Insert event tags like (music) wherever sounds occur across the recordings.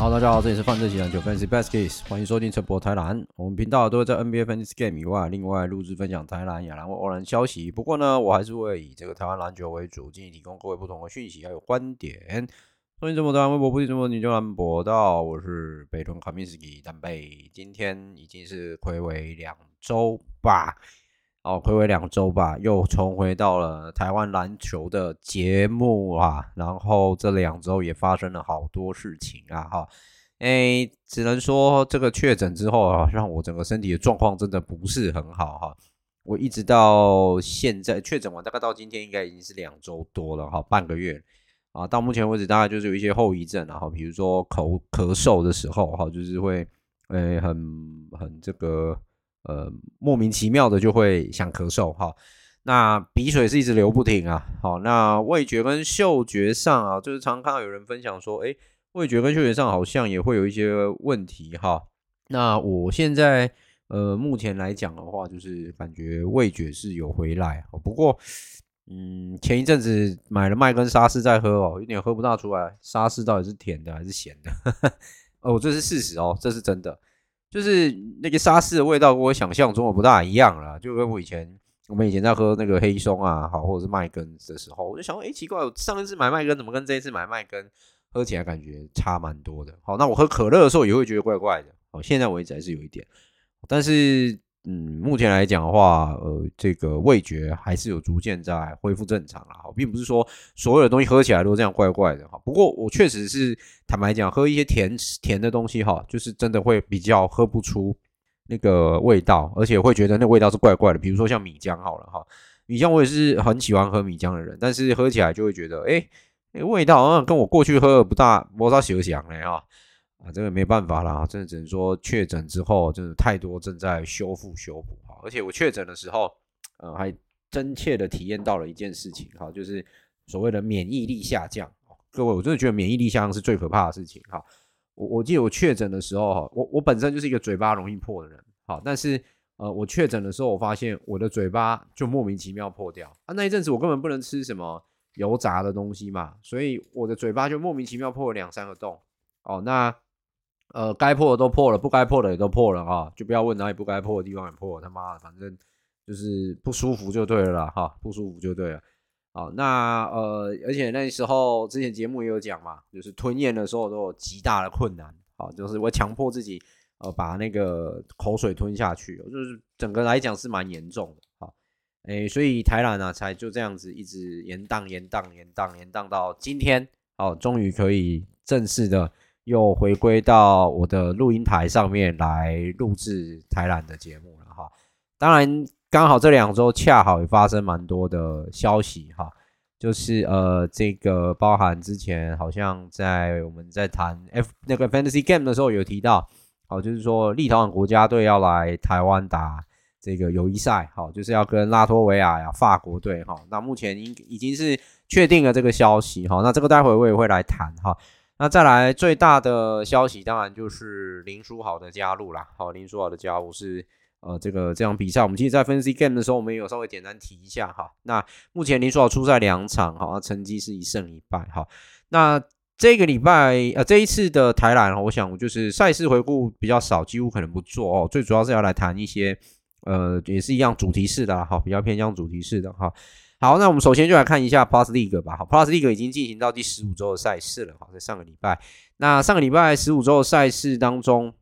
好大家好，这里是范特西篮球 Fancy Baskets，欢迎收听陈博台篮。我们频道都会在 NBA Fantasy Game 以外，另外录制分享台篮、亚篮或欧篮消息。不过呢，我还是会以这个台湾篮球为主，进行提供各位不同的讯息还有观点。欢迎陈博台篮微博，不听陈博你就篮博到，我是北屯卡米斯基丹贝。今天已经是睽违两周吧。哦，睽违两周吧，又重回到了台湾篮球的节目啊，然后这两周也发生了好多事情啊，哈，诶，只能说这个确诊之后啊，让我整个身体的状况真的不是很好哈，我一直到现在确诊完，大概到今天应该已经是两周多了哈，半个月啊，到目前为止大概就是有一些后遗症，然后比如说口咳嗽的时候哈，就是会诶很很这个。呃，莫名其妙的就会想咳嗽哈，那鼻水是一直流不停啊，好，那味觉跟嗅觉上啊，就是常常看到有人分享说，诶，味觉跟嗅觉上好像也会有一些问题哈。那我现在呃，目前来讲的话，就是感觉味觉是有回来，不过，嗯，前一阵子买了麦根沙士在喝哦，有点喝不大出来，沙士到底是甜的还是咸的？(laughs) 哦，这是事实哦，这是真的。就是那个沙士的味道跟我想象中的不大一样了，就跟我以前我们以前在喝那个黑松啊，好或者是麦根的时候，我就想说，哎，奇怪，我上一次买麦根怎么跟这一次买麦根喝起来感觉差蛮多的？好，那我喝可乐的时候也会觉得怪怪的，好，现在为止还是有一点，但是。嗯，目前来讲的话，呃，这个味觉还是有逐渐在恢复正常了哈，并不是说所有的东西喝起来都这样怪怪的哈。不过我确实是坦白讲，喝一些甜甜的东西哈，就是真的会比较喝不出那个味道，而且会觉得那味道是怪怪的。比如说像米浆好了哈，米浆我也是很喜欢喝米浆的人，但是喝起来就会觉得，哎，那味道好像跟我过去喝的不大，没啥相像嘞哈。啊，这个没办法啦，真的只能说确诊之后，真的太多正在修复修补哈。而且我确诊的时候，呃，还真切的体验到了一件事情哈，就是所谓的免疫力下降。各位，我真的觉得免疫力下降是最可怕的事情哈。我我记得我确诊的时候哈，我我本身就是一个嘴巴容易破的人，好，但是呃，我确诊的时候，我发现我的嘴巴就莫名其妙破掉啊。那一阵子我根本不能吃什么油炸的东西嘛，所以我的嘴巴就莫名其妙破了两三个洞。哦，那。呃，该破的都破了，不该破的也都破了啊！就不要问哪里不该破的地方也破了，他妈的，反正就是不舒服就对了啦，哈，不舒服就对了。好，那呃，而且那时候之前节目也有讲嘛，就是吞咽的时候都有极大的困难，好，就是我强迫自己呃把那个口水吞下去，就是整个来讲是蛮严重的，好，诶，所以台南呢才就这样子一直延宕、延宕、延宕、延宕到今天，好，终于可以正式的。又回归到我的录音台上面来录制台篮的节目了哈。当然，刚好这两周恰好也发生蛮多的消息哈，就是呃，这个包含之前好像在我们在谈 F 那个 Fantasy Game 的时候有提到，好，就是说立陶宛国家队要来台湾打这个友谊赛，好，就是要跟拉脱维亚呀法国队哈。那目前已已经是确定了这个消息哈，那这个待会我也会来谈哈。那再来最大的消息，当然就是林书豪的加入啦。好，林书豪的加入是呃，这个这场比赛，我们其实，在分析 Game 的时候，我们也有稍微简单提一下哈。那目前林书豪出赛两场，好，成绩是一胜一败。哈，那这个礼拜呃，这一次的台篮，我想就是赛事回顾比较少，几乎可能不做哦。最主要是要来谈一些呃，也是一样主题式的哈，比较偏向主题式的哈。好，那我们首先就来看一下 Plus League 吧。好，Plus League 已经进行到第十五周的赛事了。好，在上个礼拜，那上个礼拜十五周的赛事当中，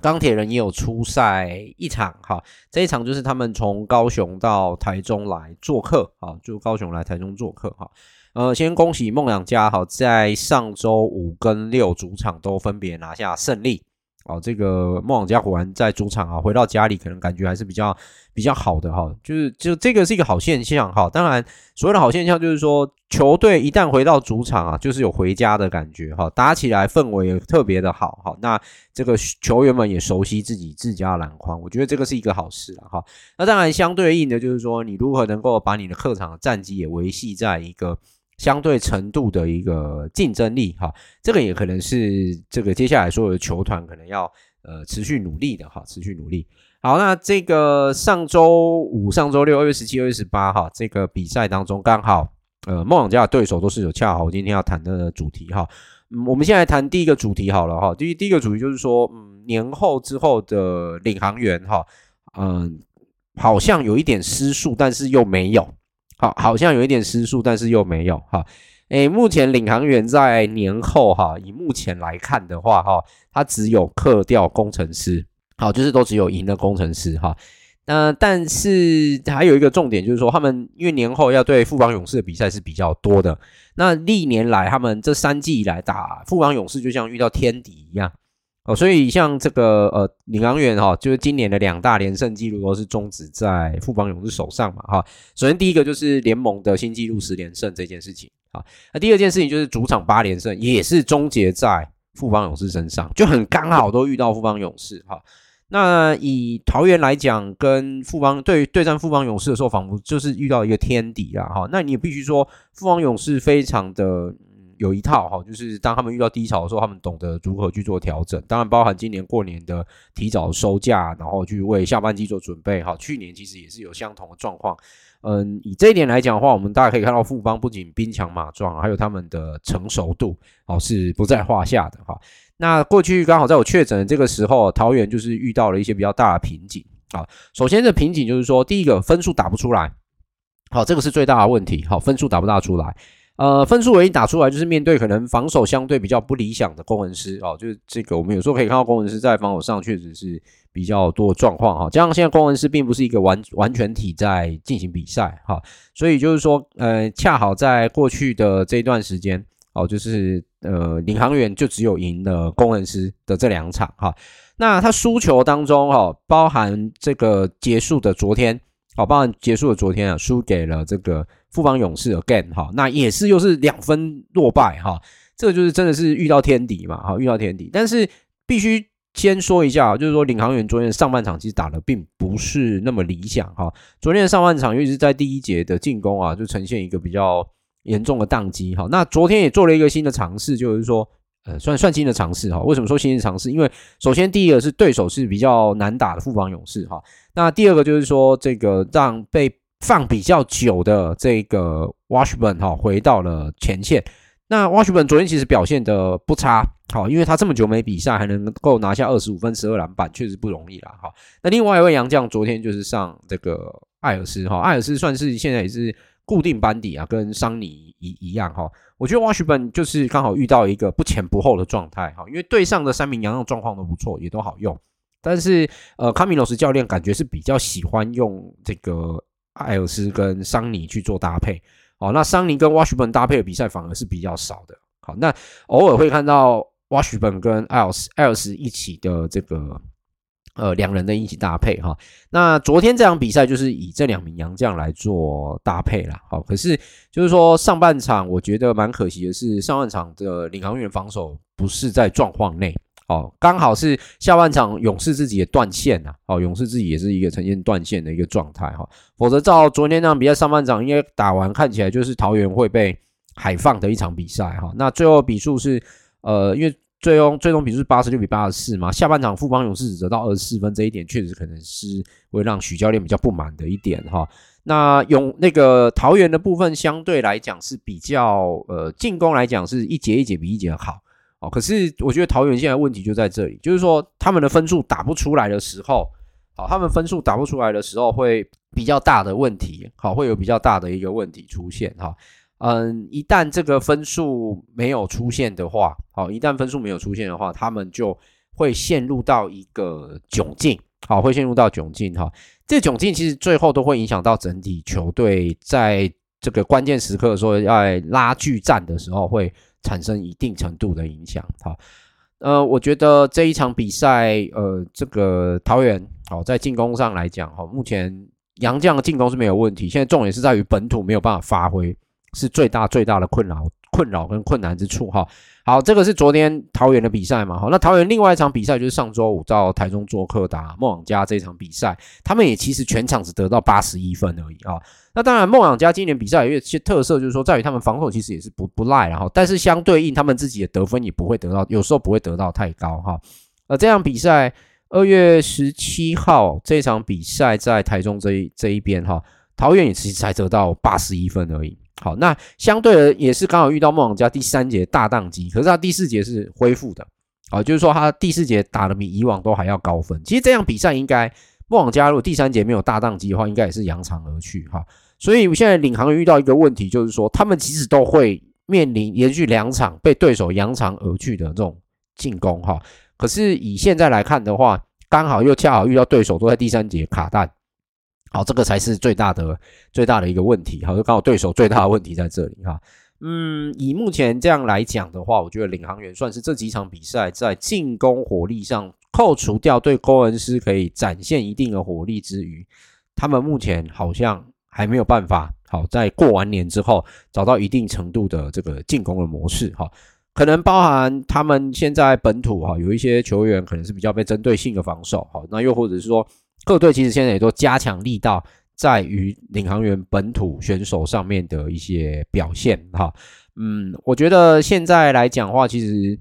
钢铁人也有出赛一场。哈，这一场就是他们从高雄到台中来做客。好，就高雄来台中做客。哈，呃，先恭喜梦想家好，在上周五跟六主场都分别拿下胜利。哦，这个梦想家果然在主场啊，回到家里可能感觉还是比较比较好的哈，就是就这个是一个好现象哈。当然，所谓的好现象就是说，球队一旦回到主场啊，就是有回家的感觉哈，打起来氛围也特别的好哈。那这个球员们也熟悉自己自家篮筐，我觉得这个是一个好事了哈。那当然，相对应的就是说，你如何能够把你的客场的战绩也维系在一个。相对程度的一个竞争力哈，这个也可能是这个接下来所有的球团可能要呃持续努力的哈，持续努力。好，那这个上周五、上周六，二月十七、二月十八哈，这个比赛当中刚好呃梦想家的对手都是有恰好我今天要谈的主题哈。嗯，我们现在谈第一个主题好了哈，第一第一个主题就是说，嗯，年后之后的领航员哈，嗯，好像有一点失速，但是又没有。好，好像有一点失速，但是又没有哈。诶，目前领航员在年后哈，以目前来看的话哈，他只有克掉工程师，好，就是都只有赢了工程师哈。那但是还有一个重点就是说，他们因为年后要对富邦勇士的比赛是比较多的，那历年来他们这三季以来打富邦勇士，就像遇到天敌一样。哦，所以像这个呃领航员哈，就是今年的两大连胜纪录都是终止在富邦勇士手上嘛哈。首先第一个就是联盟的新纪录十连胜这件事情啊，那第二件事情就是主场八连胜也是终结在富邦勇士身上，就很刚好都遇到富邦勇士哈。那以桃园来讲，跟富邦对对战富邦勇士的时候，仿佛就是遇到一个天敌啦哈。那你必须说富邦勇士非常的。有一套哈，就是当他们遇到低潮的时候，他们懂得如何去做调整。当然，包含今年过年的提早收假，然后去为下半季做准备。哈，去年其实也是有相同的状况。嗯，以这一点来讲的话，我们大家可以看到富邦不仅兵强马壮，还有他们的成熟度哦是不在话下的哈。那过去刚好在我确诊的这个时候，桃园就是遇到了一些比较大的瓶颈啊。首先，这瓶颈就是说，第一个分数打不出来，好，这个是最大的问题。好，分数打不大出来。呃，分数唯一打出来就是面对可能防守相对比较不理想的攻城狮哦，就是这个我们有时候可以看到攻城狮在防守上确实是比较多状况哈。加上现在攻城狮并不是一个完完全体在进行比赛哈，所以就是说，呃，恰好在过去的这一段时间哦，就是呃，领航员就只有赢了攻城狮的这两场哈。那他输球当中哈，包含这个结束的昨天，好，包含结束的昨天啊，输给了这个。富邦勇士 again 哈，那也是又是两分落败哈，这个就是真的是遇到天敌嘛哈，遇到天敌。但是必须先说一下，就是说领航员昨天上半场其实打的并不是那么理想哈。昨天的上半场尤其是在第一节的进攻啊，就呈现一个比较严重的宕机哈。那昨天也做了一个新的尝试，就是说呃算算新的尝试哈。为什么说新的尝试？因为首先第一个是对手是比较难打的富邦勇士哈，那第二个就是说这个让被放比较久的这个 Washburn 哈回到了前线。那 Washburn 昨天其实表现得不差，好，因为他这么久没比赛，还能够拿下二十五分、十二篮板，确实不容易啦。哈，那另外一位洋将昨天就是上这个艾尔斯哈，艾尔斯算是现在也是固定班底啊，跟桑尼一一样哈。我觉得 Washburn 就是刚好遇到一个不前不后的状态哈，因为队上的三名洋将状况都不错，也都好用，但是呃，卡米罗斯教练感觉是比较喜欢用这个。艾尔斯跟桑尼去做搭配，哦，那桑尼跟 Washburn 搭配的比赛反而是比较少的，好，那偶尔会看到 Washburn 跟艾尔斯艾尔斯一起的这个呃两人的一起搭配哈，那昨天这场比赛就是以这两名洋将来做搭配啦。好，可是就是说上半场我觉得蛮可惜的是上半场的领航员防守不是在状况内。哦，刚好是下半场勇士自己也断线呐，哦，勇士自己也是一个呈现断线的一个状态哈，否则照昨天那场比赛上半场应该打完，看起来就是桃园会被海放的一场比赛哈。那最后比数是，呃，因为最终最终比数是八十六比八十四嘛，下半场富邦勇士只得到二十四分，这一点确实可能是会让许教练比较不满的一点哈。那勇那个桃园的部分相对来讲是比较，呃，进攻来讲是一节一节比一节好。可是我觉得桃园现在问题就在这里，就是说他们的分数打不出来的时候，好，他们分数打不出来的时候会比较大的问题，好，会有比较大的一个问题出现，哈，嗯，一旦这个分数没有出现的话，好，一旦分数没有出现的话，他们就会陷入到一个窘境，好，会陷入到窘境，哈，这窘境其实最后都会影响到整体球队在。这个关键时刻说要拉锯战的时候，会产生一定程度的影响。好，呃，我觉得这一场比赛，呃，这个桃园好在进攻上来讲，哈，目前杨将的进攻是没有问题，现在重点是在于本土没有办法发挥，是最大最大的困扰。困扰跟困难之处哈，好，这个是昨天桃园的比赛嘛，好，那桃园另外一场比赛就是上周五到台中做客打梦想家这场比赛，他们也其实全场只得到八十一分而已啊。那当然梦想家今年比赛有一些特色，就是说在于他们防守其实也是不不赖，然后但是相对应他们自己的得分也不会得到，有时候不会得到太高哈。呃，这场比赛二月十七号这场比赛在台中这一这一边哈，桃园也其实才得到八十一分而已。好，那相对的也是刚好遇到梦想家第三节大宕机，可是他第四节是恢复的，啊，就是说他第四节打的比以往都还要高分。其实这样比赛应该梦想家如果第三节没有大宕机的话，应该也是扬长而去哈。所以现在领航员遇到一个问题，就是说他们其实都会面临连续两场被对手扬长而去的这种进攻哈。可是以现在来看的话，刚好又恰好遇到对手都在第三节卡弹。好，这个才是最大的最大的一个问题。好，就刚好对手最大的问题在这里哈。嗯，以目前这样来讲的话，我觉得领航员算是这几场比赛在进攻火力上扣除掉对高恩师可以展现一定的火力之余，他们目前好像还没有办法好在过完年之后找到一定程度的这个进攻的模式哈。可能包含他们现在本土哈有一些球员可能是比较被针对性的防守，哈，那又或者是说。各队其实现在也都加强力道，在于领航员本土选手上面的一些表现哈。嗯，我觉得现在来讲话，其实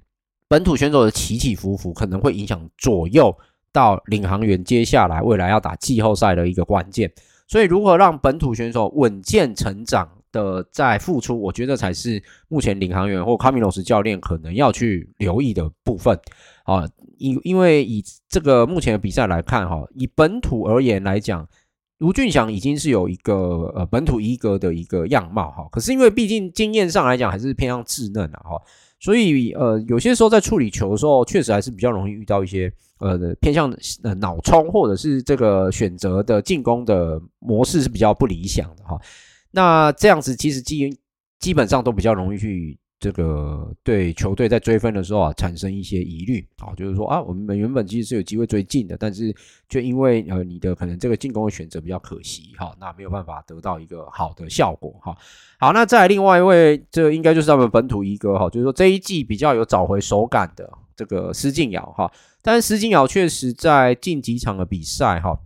本土选手的起起伏伏可能会影响左右到领航员接下来未来要打季后赛的一个关键。所以，如何让本土选手稳健成长的再付出，我觉得才是目前领航员或卡米罗斯教练可能要去留意的部分啊。因因为以这个目前的比赛来看，哈，以本土而言来讲，卢俊祥已经是有一个呃本土一哥的一个样貌，哈。可是因为毕竟经验上来讲还是偏向稚嫩啊，哈，所以呃有些时候在处理球的时候，确实还是比较容易遇到一些呃偏向呃脑冲或者是这个选择的进攻的模式是比较不理想的，哈。那这样子其实基基本上都比较容易去。这个对球队在追分的时候啊，产生一些疑虑啊，就是说啊，我们原本其实是有机会追进的，但是却因为呃你的可能这个进攻的选择比较可惜哈，那没有办法得到一个好的效果哈。好，那再来另外一位，这应该就是他们本土一哥哈，就是说这一季比较有找回手感的这个施晋尧哈，但是施晋尧确实在近几场的比赛哈，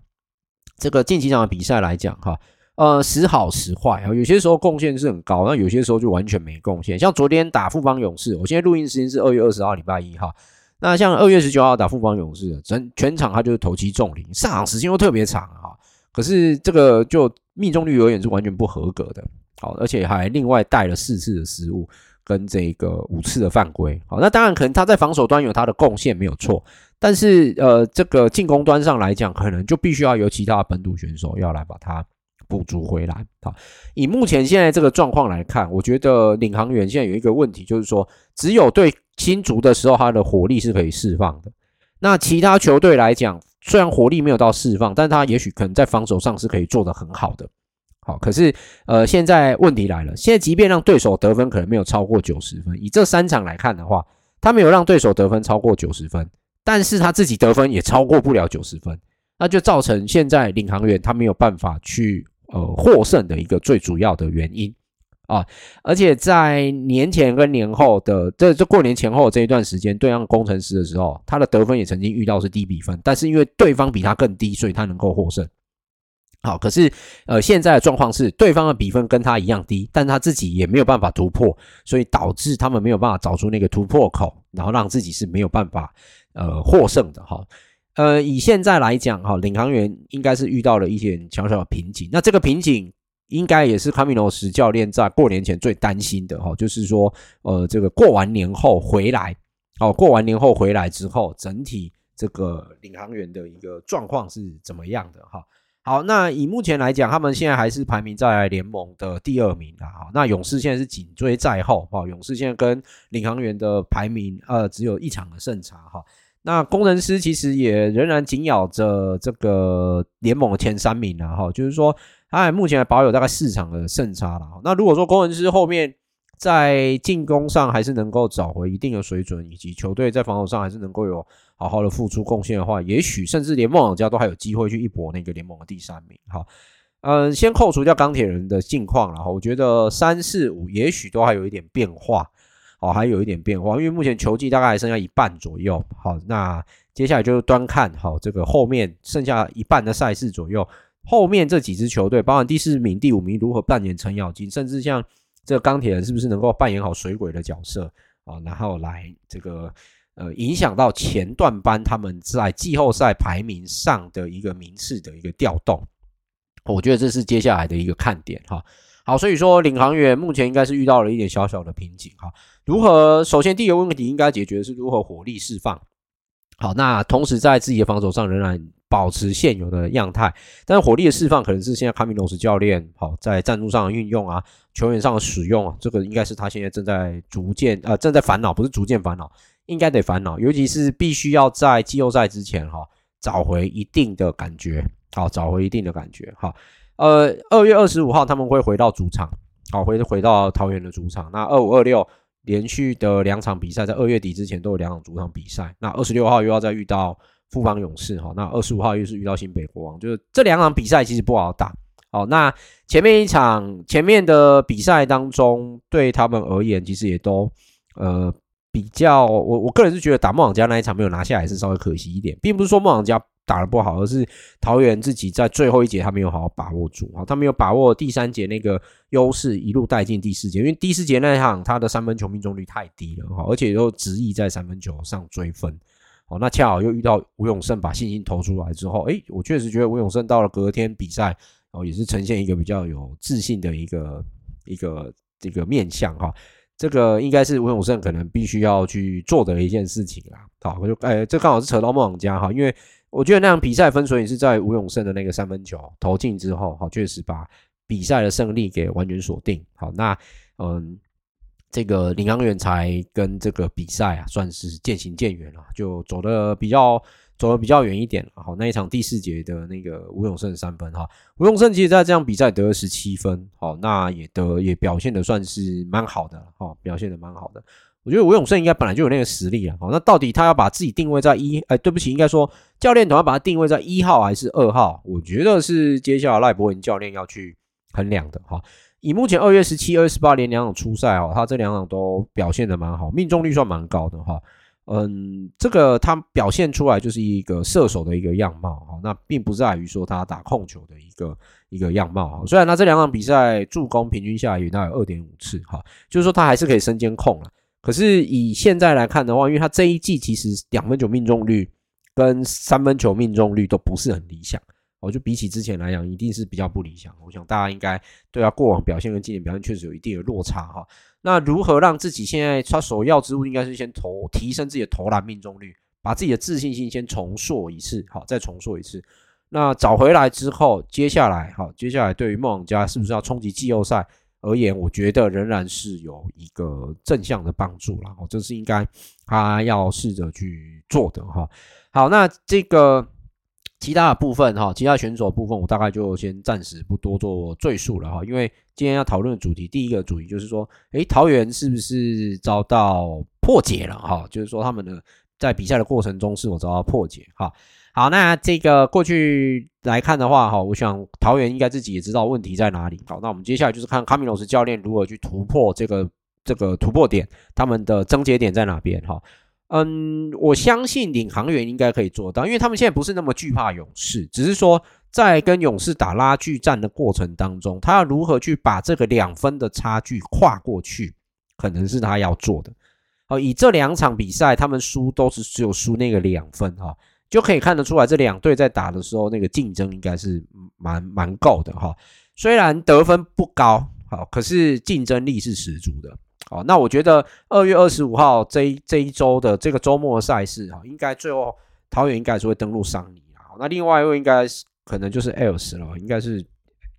这个近几场的比赛来讲哈。呃，时好时坏啊，有些时候贡献是很高，那有些时候就完全没贡献。像昨天打富邦勇士，我现在录音时间是二月二十号礼拜一哈。那像二月十九号打富邦勇士，整全场他就是投七中零，上场时间又特别长哈。可是这个就命中率而言是完全不合格的，好，而且还另外带了四次的失误跟这个五次的犯规。好，那当然可能他在防守端有他的贡献没有错，但是呃，这个进攻端上来讲，可能就必须要由其他本土选手要来把他。补足回来，好。以目前现在这个状况来看，我觉得领航员现在有一个问题，就是说，只有对新竹的时候，他的火力是可以释放的。那其他球队来讲，虽然火力没有到释放，但他也许可能在防守上是可以做得很好的。好，可是呃，现在问题来了，现在即便让对手得分可能没有超过九十分，以这三场来看的话，他没有让对手得分超过九十分，但是他自己得分也超过不了九十分，那就造成现在领航员他没有办法去。呃，获胜的一个最主要的原因啊，而且在年前跟年后的这这过年前后这一段时间对上工程师的时候，他的得分也曾经遇到是低比分，但是因为对方比他更低，所以他能够获胜。好，可是呃，现在的状况是对方的比分跟他一样低，但他自己也没有办法突破，所以导致他们没有办法找出那个突破口，然后让自己是没有办法呃获胜的哈。呃，以现在来讲，哈，领航员应该是遇到了一些小小的瓶颈。那这个瓶颈应该也是卡米诺斯教练在过年前最担心的，哈，就是说，呃，这个过完年后回来，哦，过完年后回来之后，整体这个领航员的一个状况是怎么样的，哈。好，那以目前来讲，他们现在还是排名在联盟的第二名啊。那勇士现在是紧追在后，哈，勇士现在跟领航员的排名，呃，只有一场的胜差，哈。那工程师其实也仍然紧咬着这个联盟的前三名啊，哈，就是说，他目前还保有大概四场的胜差了。那如果说工程师后面在进攻上还是能够找回一定的水准，以及球队在防守上还是能够有好好的付出贡献的话，也许甚至连梦想家都还有机会去一搏那个联盟的第三名。哈，嗯，先扣除掉钢铁人的近况，然后我觉得三四五也许都还有一点变化。哦，还有一点变化，因为目前球季大概还剩下一半左右。好，那接下来就端看好这个后面剩下一半的赛事左右，后面这几支球队，包含第四名、第五名如何扮演程咬金，甚至像这个钢铁人是不是能够扮演好水鬼的角色啊？然后来这个呃影响到前段班他们在季后赛排名上的一个名次的一个调动，我觉得这是接下来的一个看点哈。好，所以说领航员目前应该是遇到了一点小小的瓶颈哈。如何？首先第一个问题应该解决的是如何火力释放。好，那同时在自己的防守上仍然保持现有的样态，但是火力的释放可能是现在卡米诺斯教练好在战术上的运用啊，球员上的使用啊，这个应该是他现在正在逐渐呃正在烦恼，不是逐渐烦恼，应该得烦恼，尤其是必须要在季后赛之前哈找回一定的感觉，好，找回一定的感觉，好。呃，二月二十五号他们会回到主场，好，回回到桃园的主场。那二五二六连续的两场比赛，在二月底之前都有两场主场比赛。那二十六号又要再遇到富邦勇士，哈，那二十五号又是遇到新北国王，就是这两场比赛其实不好打。好，那前面一场前面的比赛当中，对他们而言，其实也都呃比较，我我个人是觉得打梦想家那一场没有拿下来是稍微可惜一点，并不是说梦想家。打得不好，而是桃园自己在最后一节他没有好好把握住啊，他没有把握第三节那个优势一路带进第四节，因为第四节那一场他的三分球命中率太低了哈，而且又执意在三分球上追分，哦，那恰好又遇到吴永胜把信心投出来之后，诶，我确实觉得吴永胜到了隔天比赛哦，也是呈现一个比较有自信的一个一个这个面相哈，这个应该是吴永胜可能必须要去做的一件事情啦，好，我就诶，这刚好是扯到梦想家哈，因为。我觉得那场比赛分水岭是在吴永胜的那个三分球投进之后，好，确实把比赛的胜利给完全锁定。好，那嗯，这个领航员才跟这个比赛啊，算是渐行渐远了，就走的比较走的比较远一点。好，那一场第四节的那个吴永胜三分哈，吴永胜其实在这场比赛得了十七分，好，那也得也表现的算是蛮好的，哈，表现的蛮好的。我觉得吴永胜应该本来就有那个实力啊，好，那到底他要把自己定位在一，哎，对不起，应该说教练团要把他定位在一号还是二号？我觉得是接下来赖柏文教练要去衡量的哈。以目前二月十七、二月十八连两场初赛哦，他这两场都表现的蛮好，命中率算蛮高的哈。嗯，这个他表现出来就是一个射手的一个样貌哈，那并不在于说他打控球的一个一个样貌哈。虽然他这两场比赛助攻平均下来也大概有二点五次哈，就是说他还是可以身兼控了。可是以现在来看的话，因为他这一季其实两分球命中率跟三分球命中率都不是很理想，我就比起之前来讲，一定是比较不理想。我想大家应该对他过往表现跟今年表现确实有一定的落差哈。那如何让自己现在他首要之务应该是先投提升自己的投篮命中率，把自己的自信心先重塑一次，好，再重塑一次。那找回来之后，接下来好，接下来对于梦想家是不是要冲击季后赛？而言，我觉得仍然是有一个正向的帮助啦，哦，这是应该他要试着去做的哈。好，那这个其他的部分哈，其他选手的部分，我大概就先暂时不多做赘述了哈。因为今天要讨论的主题，第一个主题就是说，诶，桃园是不是遭到破解了哈？就是说他们的在比赛的过程中是否遭到破解哈？好，那这个过去来看的话，哈，我想桃园应该自己也知道问题在哪里。好，那我们接下来就是看卡米诺斯教练如何去突破这个这个突破点，他们的症结点在哪边？哈，嗯，我相信领航员应该可以做到，因为他们现在不是那么惧怕勇士，只是说在跟勇士打拉锯战的过程当中，他要如何去把这个两分的差距跨过去，可能是他要做的。好，以这两场比赛，他们输都是只有输那个两分，哈。就可以看得出来，这两队在打的时候，那个竞争应该是蛮蛮够的哈。虽然得分不高，好，可是竞争力是十足的。好，那我觉得二月二十五号这这一周的这个周末的赛事哈，应该最后桃园应该是会登陆桑尼啊。那另外一位应该是可能就是 Ellis 了，应该是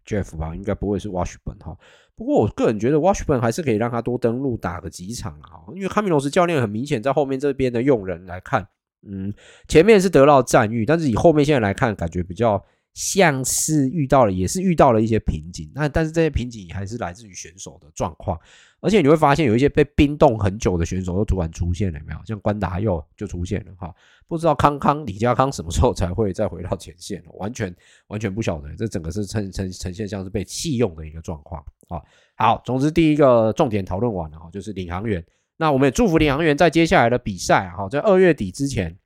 Jeff 吧，应该不会是 Washburn 哈。不过我个人觉得 Washburn 还是可以让他多登陆打个几场啊，因为卡米罗斯教练很明显在后面这边的用人来看。嗯，前面是得到赞誉，但是以后面现在来看，感觉比较像是遇到了，也是遇到了一些瓶颈。那但是这些瓶颈还是来自于选手的状况，而且你会发现有一些被冰冻很久的选手都突然出现了，没有？像关达佑就出现了哈，不知道康康李家康什么时候才会再回到前线，完全完全不晓得，这整个是呈呈呈现像是被弃用的一个状况啊。好，总之第一个重点讨论完了哈，就是领航员。那我们也祝福领航员在接下来的比赛哈，在二月底之前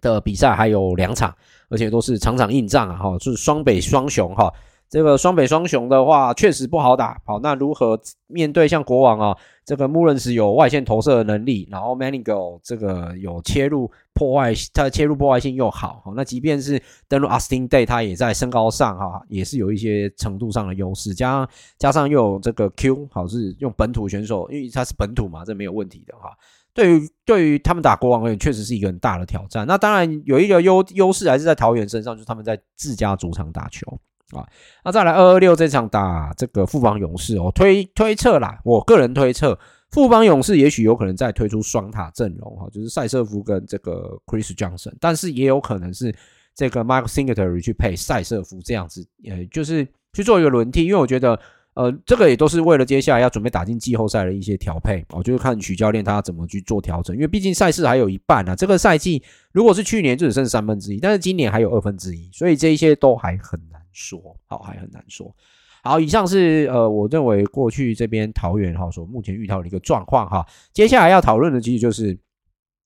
的比赛还有两场，而且都是场场硬仗啊哈，就是双北双雄哈。这个双北双雄的话确实不好打，好，那如何面对像国王啊，这个穆伦斯有外线投射的能力，然后 Manigal 这个有切入破坏，他的切入破坏性又好，好，那即便是登陆 Austin Day，他也在身高上哈，也是有一些程度上的优势，加上加上又有这个 Q，好是用本土选手，因为他是本土嘛，这没有问题的哈。对于对于他们打国王而言，确实是一个很大的挑战。那当然有一个优优势还是在桃园身上，就是他们在自家主场打球。啊，那再来二二六这场打这个富邦勇士哦，推推测啦，我个人推测富邦勇士也许有可能再推出双塔阵容哈，就是赛瑟夫跟这个 Chris Johnson，但是也有可能是这个 Mike Singletary 去配赛瑟夫这样子，呃，就是去做一个轮替，因为我觉得呃，这个也都是为了接下来要准备打进季后赛的一些调配哦，就是看许教练他怎么去做调整，因为毕竟赛事还有一半啊，这个赛季如果是去年就只剩三分之一，但是今年还有二分之一，所以这一些都还很。说好还很难说。好，以上是呃，我认为过去这边桃园哈所目前遇到的一个状况哈。接下来要讨论的其实就是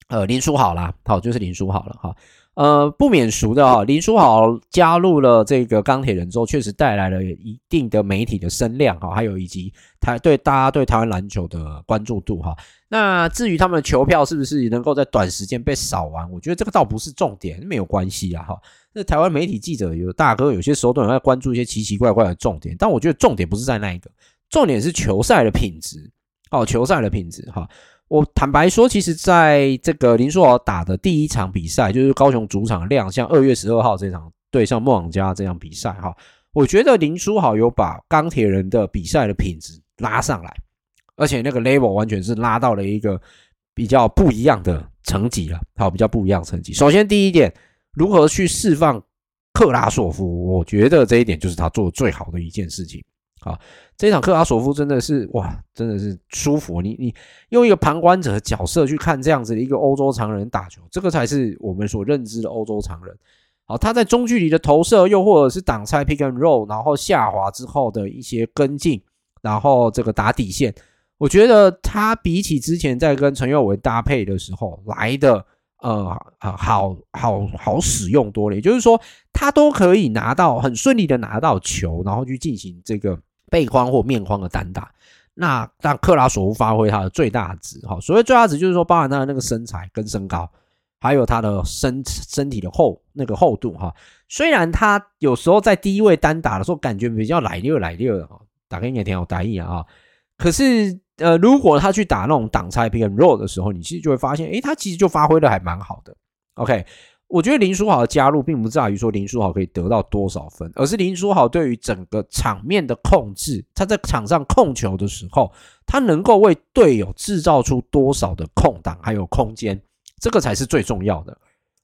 呃林书好啦，好，就是林书好了哈。呃，不免俗的哈，林书豪加入了这个钢铁人之后，确实带来了一定的媒体的声量哈，还有以及台对大家对台湾篮球的关注度哈。那至于他们的球票是不是能够在短时间被扫完，我觉得这个倒不是重点，没有关系啊哈。那台湾媒体记者有大哥，有些时候都有在关注一些奇奇怪怪的重点，但我觉得重点不是在那一个，重点是球赛的品质哦，球赛的品质哈。我坦白说，其实在这个林书豪打的第一场比赛，就是高雄主场亮相二月十二号这场对上梦想家这场比赛哈，我觉得林书豪有把钢铁人的比赛的品质拉上来，而且那个 level 完全是拉到了一个比较不一样的层级了，好，比较不一样的层级。首先第一点。如何去释放克拉索夫？我觉得这一点就是他做的最好的一件事情。啊，这场克拉索夫真的是哇，真的是舒服。你你用一个旁观者的角色去看这样子的一个欧洲常人打球，这个才是我们所认知的欧洲常人。好，他在中距离的投射，又或者是挡拆 pick and roll，然后下滑之后的一些跟进，然后这个打底线，我觉得他比起之前在跟陈佑维搭配的时候来的。呃，好好好使用多了，也就是说，他都可以拿到很顺利的拿到球，然后去进行这个背框或面框的单打。那让克拉索夫发挥他的最大值，哈，所谓最大值就是说，包含他的那个身材跟身高，还有他的身身体的厚那个厚度，哈。虽然他有时候在低位单打的时候，感觉比较奶溜奶溜的，打给你也挺有得意啊，可是。呃，如果他去打那种挡拆 pick and roll 的时候，你其实就会发现，诶，他其实就发挥的还蛮好的。OK，我觉得林书豪的加入并不在于说林书豪可以得到多少分，而是林书豪对于整个场面的控制，他在场上控球的时候，他能够为队友制造出多少的空档还有空间，这个才是最重要的。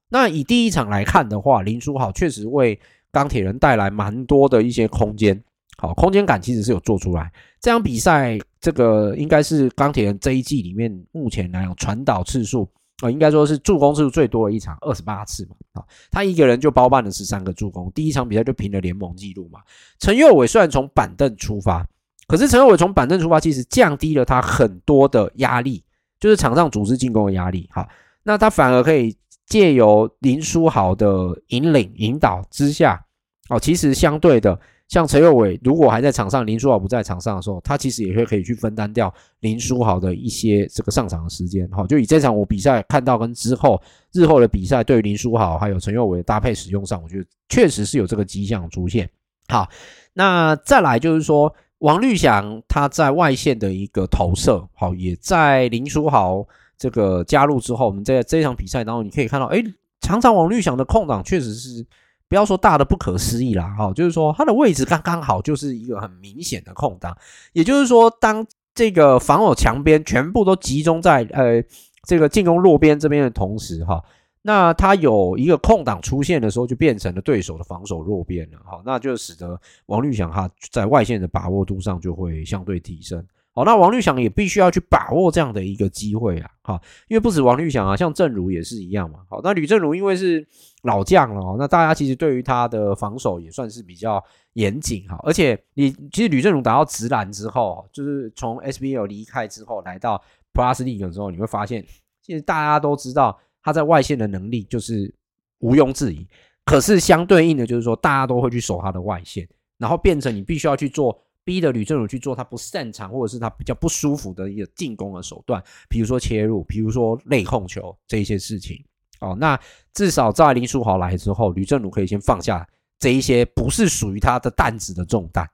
那以第一场来看的话，林书豪确实为钢铁人带来蛮多的一些空间。好，空间感其实是有做出来。这场比赛，这个应该是钢铁人这一季里面目前来讲传导次数啊，应该说是助攻次数最多的一场，二十八次嘛。啊，他一个人就包办了十三个助攻，第一场比赛就平了联盟纪录嘛。陈佑伟虽然从板凳出发，可是陈佑伟从板凳出发，其实降低了他很多的压力，就是场上组织进攻的压力。好，那他反而可以借由林书豪的引领引导之下，哦，其实相对的。像陈佑伟，如果还在场上，林书豪不在场上的时候，他其实也会可以去分担掉林书豪的一些这个上场的时间。好，就以这场我比赛看到跟之后日后的比赛，对于林书豪还有陈佑伟的搭配使用上，我觉得确实是有这个迹象出现。好，那再来就是说王律翔他在外线的一个投射，好，也在林书豪这个加入之后，我们在这场比赛当中，你可以看到，哎，常常王律翔的空档确实是。不要说大的不可思议啦，哈，就是说他的位置刚刚好，就是一个很明显的空档。也就是说，当这个防守墙边全部都集中在呃这个进攻落边这边的同时，哈，那他有一个空档出现的时候，就变成了对手的防守弱边了，好，那就使得王律翔他在外线的把握度上就会相对提升。好，那王律翔也必须要去把握这样的一个机会啊，哈，因为不止王律翔啊，像郑如也是一样嘛。好，那吕正如因为是老将了哦，那大家其实对于他的防守也算是比较严谨哈。而且你其实吕正如打到直篮之后，就是从 SBL 离开之后来到 Plus League 之后，你会发现，其实大家都知道他在外线的能力就是毋庸置疑。可是相对应的，就是说大家都会去守他的外线，然后变成你必须要去做。逼得吕正儒去做他不擅长或者是他比较不舒服的一个进攻的手段，比如说切入，比如说内控球这一些事情。哦，那至少在林书豪来之后，吕正儒可以先放下这一些不是属于他的担子的重担。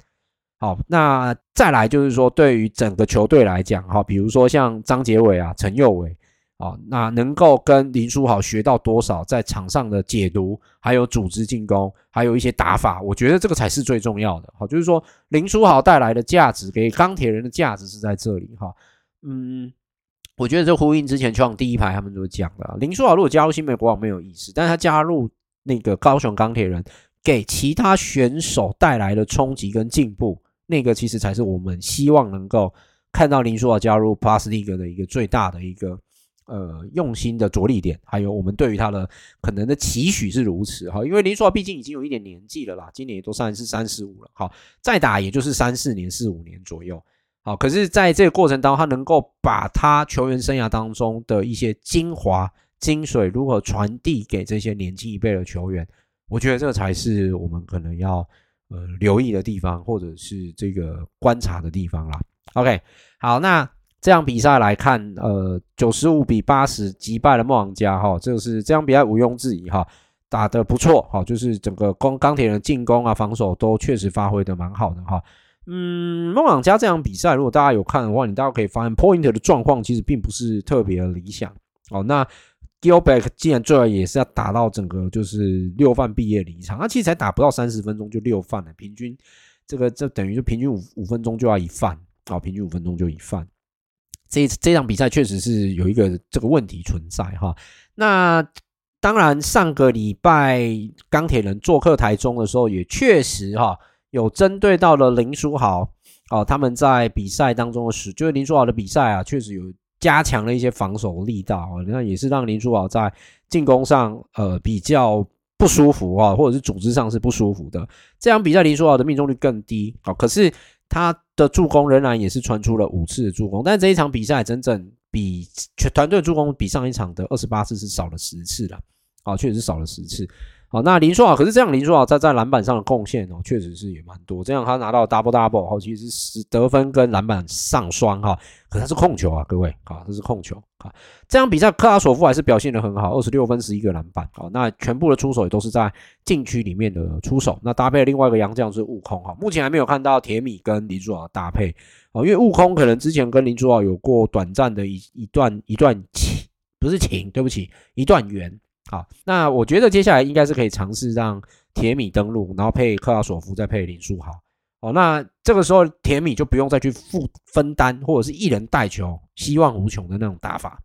好，那再来就是说，对于整个球队来讲，哈，比如说像张杰伟啊、陈佑伟。啊，那能够跟林书豪学到多少在场上的解读，还有组织进攻，还有一些打法，我觉得这个才是最重要的。好，就是说林书豪带来的价值，给钢铁人的价值是在这里。哈，嗯，我觉得这呼应之前球场第一排他们都讲了，林书豪如果加入新美国王没有意思，但他加入那个高雄钢铁人，给其他选手带来的冲击跟进步，那个其实才是我们希望能够看到林书豪加入 Plus League 的一个最大的一个。呃，用心的着力点，还有我们对于他的可能的期许是如此哈，因为林书豪毕竟已经有一点年纪了啦，今年也都三十、三十五了，好，再打也就是三四年、四五年左右，好，可是在这个过程当中，他能够把他球员生涯当中的一些精华、精髓如何传递给这些年轻一辈的球员，我觉得这才是我们可能要呃留意的地方，或者是这个观察的地方啦。OK，好，那。这场比赛来看，呃，九十五比八十击败了梦王家，哈，这个是这场比赛毋庸置疑，哈，打得不错，哈，就是整个攻钢铁人进攻啊、防守都确实发挥得蛮好的，哈，嗯，梦王家这场比赛，如果大家有看的话，你大家可以发现 Point 的状况其实并不是特别理想，哦，那 Gilback 既然最后也是要打到整个就是六犯毕业离场，他其实才打不到三十分钟就六犯了，平均这个这等于就平均五五分钟就要一犯，啊，平均五分钟就一犯。这这场比赛确实是有一个这个问题存在哈。那当然，上个礼拜钢铁人做客台中的时候，也确实哈有针对到了林书豪哦，他们在比赛当中的时，就是林书豪的比赛啊，确实有加强了一些防守力道啊，那也是让林书豪在进攻上呃比较不舒服啊，或者是组织上是不舒服的。这场比赛林书豪的命中率更低啊，可是。他的助攻仍然也是传出了五次的助攻，但这一场比赛整整比全团队助攻比上一场的二十八次是少了十次了，啊，确实是少了十次。好，那林书豪，可是这样林书豪在在篮板上的贡献哦，确实是也蛮多。这样他拿到 double double，后，其实是得分跟篮板上双哈。可是他是控球啊，各位啊，这是控球啊。这场比赛克拉索夫还是表现得很好，二十六分十一个篮板啊。那全部的出手也都是在禁区里面的出手。那搭配另外一个洋将是悟空哈，目前还没有看到铁米跟林书豪搭配啊，因为悟空可能之前跟林书豪有过短暂的一一段一段情，不是情，对不起，一段缘。好，那我觉得接下来应该是可以尝试让铁米登陆，然后配克拉索夫，再配林书豪。哦，那这个时候铁米就不用再去负分担，或者是一人带球，希望无穷的那种打法。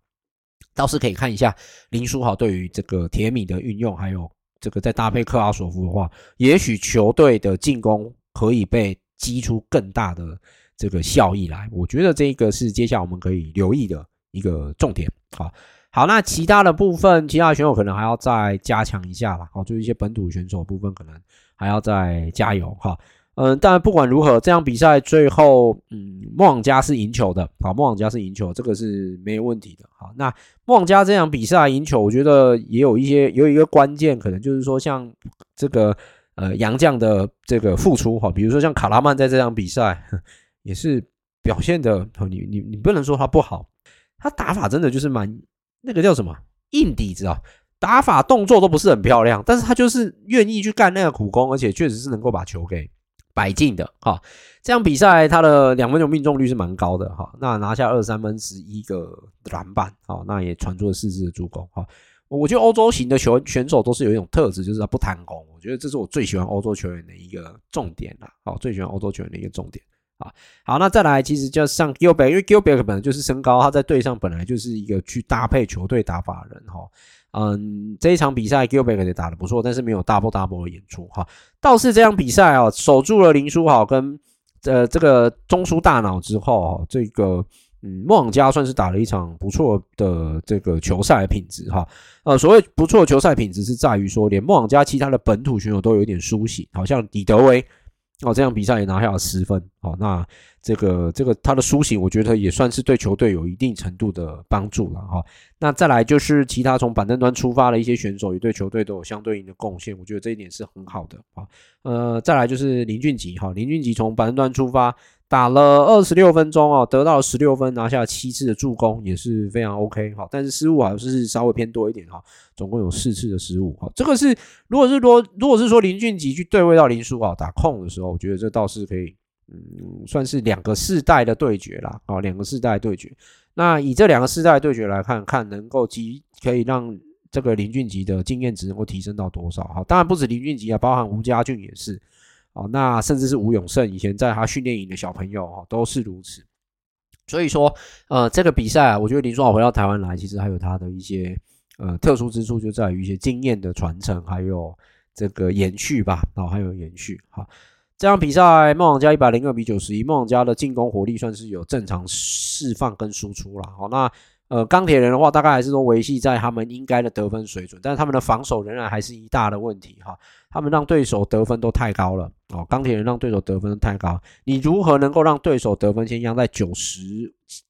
倒是可以看一下林书豪对于这个铁米的运用，还有这个再搭配克拉索夫的话，也许球队的进攻可以被激出更大的这个效益来。我觉得这个是接下来我们可以留意的一个重点。好。好，那其他的部分，其他的选手可能还要再加强一下啦。好，就一些本土选手部分，可能还要再加油哈。嗯，但不管如何，这场比赛最后，嗯，梦想家是赢球的。好，梦想家是赢球，这个是没有问题的。好，那梦想家这场比赛赢球，我觉得也有一些有一个关键，可能就是说，像这个呃杨将的这个付出哈，比如说像卡拉曼在这场比赛也是表现的，你你你不能说他不好，他打法真的就是蛮。那个叫什么硬底子啊，打法动作都不是很漂亮，但是他就是愿意去干那个苦工，而且确实是能够把球给摆进的哈。这样比赛他的两分球命中率是蛮高的哈，那拿下二三分十一个篮板，好，那也传出了四次的助攻哈。我觉得欧洲型的球选手都是有一种特质，就是他不贪功。我觉得这是我最喜欢欧洲球员的一个重点啦，好，最喜欢欧洲球员的一个重点。啊。好，那再来，其实就像 Gilbert，因为 Gilbert 本来就是身高，他在队上本来就是一个去搭配球队打法的人哈。嗯，这一场比赛 Gilbert 也打得不错，但是没有 double double 的演出哈。倒是这场比赛啊，守住了林书豪跟呃这个中枢大脑之后，这个。嗯，梦想家算是打了一场不错的这个球赛品质哈。呃，所谓不错球赛品质是在于说，连梦想家其他的本土选手都有点苏醒，好像李德威哦，这场比赛也拿下了十分。哦，那这个这个他的苏醒，我觉得也算是对球队有一定程度的帮助了哈。那再来就是其他从板凳端出发的一些选手，也对球队都有相对应的贡献，我觉得这一点是很好的啊。呃，再来就是林俊杰哈，林俊杰从板凳端出发。打了二十六分钟哦，得到十六分，拿下七次的助攻，也是非常 OK 哈。但是失误好像是稍微偏多一点哈，总共有四次的失误哈。这个是如果是说如果是说林俊杰去对位到林书豪打控的时候，我觉得这倒是可以，嗯，算是两个世代的对决啦。啊，两个世代对决。那以这两个世代对决来看，看能够及可以让这个林俊杰的经验值能够提升到多少哈。当然不止林俊杰啊，包含吴家俊也是。哦，那甚至是吴永胜以前在他训练营的小朋友哈，都是如此。所以说，呃，这个比赛啊，我觉得林书豪回到台湾来，其实还有他的一些呃特殊之处，就在于一些经验的传承，还有这个延续吧。然后还有延续。好，这场比赛梦想家一百零二比九十一，梦想家的进攻火力算是有正常释放跟输出了。好，那。呃，钢铁人的话，大概还是说维系在他们应该的得分水准，但是他们的防守仍然还是一大的问题哈。他们让对手得分都太高了哦，钢铁人让对手得分太高，你如何能够让对手得分先压在九十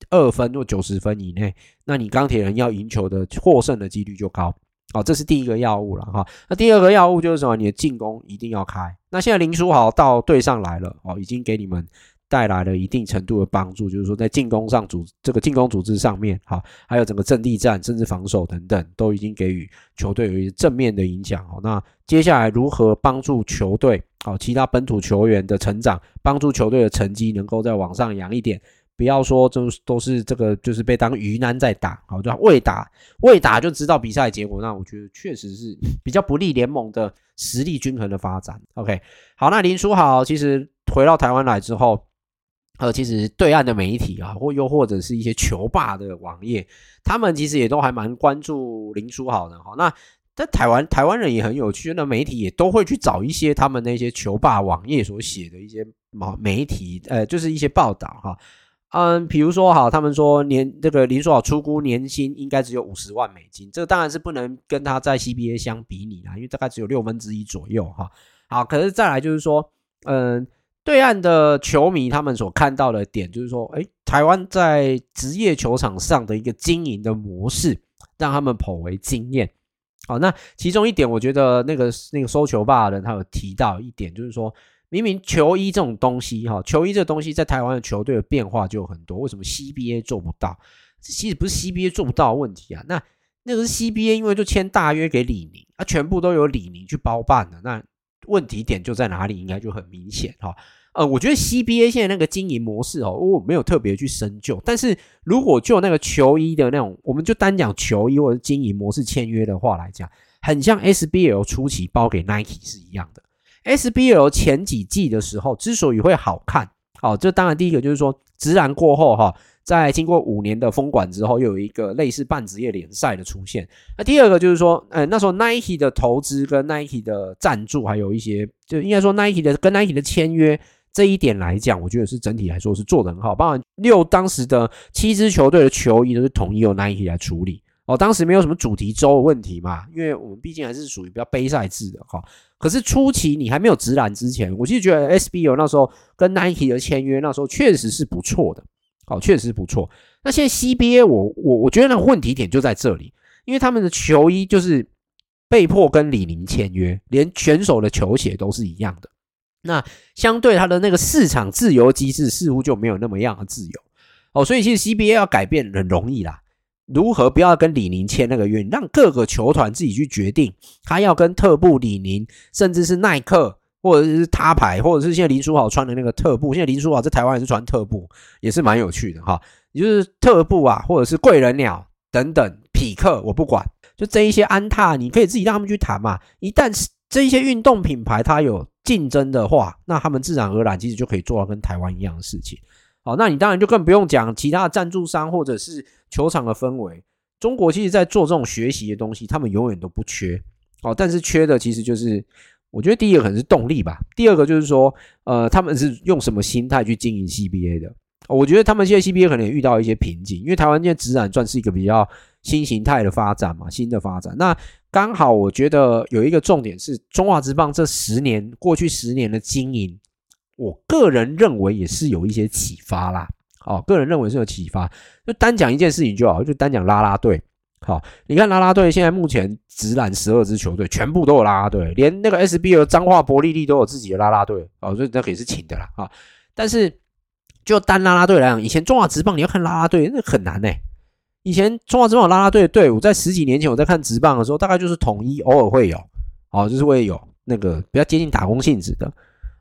二分或九十分以内？那你钢铁人要赢球的获胜的几率就高。哦，这是第一个要务了哈。那第二个要务就是什么？你的进攻一定要开。那现在林书豪到队上来了哦，已经给你们。带来了一定程度的帮助，就是说在进攻上组这个进攻组织上面，哈，还有整个阵地战，甚至防守等等，都已经给予球队有一些正面的影响。哦，那接下来如何帮助球队，好，其他本土球员的成长，帮助球队的成绩能够再往上扬一点，不要说就是都是这个就是被当鱼腩在打，好，就未打未打就知道比赛结果，那我觉得确实是比较不利联盟的实力均衡的发展。OK，好，那林书豪其实回到台湾来之后。呃，其实对岸的媒体啊，或又或者是一些球霸的网页，他们其实也都还蛮关注林书豪的哈。那在台湾，台湾人也很有趣，那媒体也都会去找一些他们那些球霸网页所写的一些媒体，呃，就是一些报道哈。嗯，比如说哈，他们说年这个林书豪出估年薪应该只有五十万美金，这个当然是不能跟他在 CBA 相比拟啦，因为大概只有六分之一左右哈。好，可是再来就是说，嗯。对岸的球迷他们所看到的点就是说，诶，台湾在职业球场上的一个经营的模式，让他们颇为惊艳。好，那其中一点，我觉得那个那个收球霸的人他有提到一点，就是说明明球衣这种东西，哈，球衣这个东西在台湾的球队的变化就很多，为什么 CBA 做不到？其实不是 CBA 做不到的问题啊，那那个是 CBA 因为就签大约给李宁，啊，全部都由李宁去包办的，那。问题点就在哪里？应该就很明显哈。呃，我觉得 CBA 现在那个经营模式哦，我没有特别去深究。但是如果就那个球衣的那种，我们就单讲球衣或者经营模式签约的话来讲，很像 SBL 初期包给 Nike 是一样的。SBL 前几季的时候之所以会好看，哦，这当然第一个就是说，直篮过后哈。在经过五年的封管之后，又有一个类似半职业联赛的出现。那第二个就是说，呃，那时候 Nike 的投资跟 Nike 的赞助，还有一些，就应该说 Nike 的跟 Nike 的签约这一点来讲，我觉得是整体来说是做得很好。包括六当时的七支球队的球衣都是统一由 Nike 来处理哦，当时没有什么主题周的问题嘛，因为我们毕竟还是属于比较杯赛制的哈。可是初期你还没有直篮之前，我其实觉得 SBL 那时候跟 Nike 的签约那时候确实是不错的。好，确实不错。那现在 CBA，我我我觉得那个问题点就在这里，因为他们的球衣就是被迫跟李宁签约，连选手的球鞋都是一样的。那相对他的那个市场自由机制似乎就没有那么样的自由。哦，所以其实 CBA 要改变很容易啦。如何不要跟李宁签那个约，让各个球团自己去决定，他要跟特步、李宁，甚至是耐克。或者是他牌，或者是现在林书豪穿的那个特步，现在林书豪在台湾也是穿特步，也是蛮有趣的哈。也就是特步啊，或者是贵人鸟等等，匹克我不管，就这一些安踏，你可以自己让他们去谈嘛。一旦这一些运动品牌它有竞争的话，那他们自然而然其实就可以做到跟台湾一样的事情。好，那你当然就更不用讲其他的赞助商或者是球场的氛围。中国其实在做这种学习的东西，他们永远都不缺。好，但是缺的其实就是，我觉得第一个可能是动力吧，第二个就是说，呃，他们是用什么心态去经营 CBA 的？我觉得他们现在 CBA 可能也遇到一些瓶颈，因为台湾现在职篮算是一个比较新形态的发展嘛，新的发展。那刚好我觉得有一个重点是，中华职棒这十年过去十年的经营，我个人认为也是有一些启发啦。好，个人认为是有启发。就单讲一件事情就好，就单讲啦啦队。好，你看啦啦队现在目前直篮十二支球队全部都有啦啦队，连那个 S B 和彰化伯利利都有自己的啦啦队。哦，所以那个也是请的啦。啊，但是。就单啦啦队来讲，以前中华职棒你要看啦啦队，那很难呢、以前中华职棒啦啦队的队伍，在十几年前我在看职棒的时候，大概就是统一，偶尔会有，哦，就是会有那个比较接近打工性质的。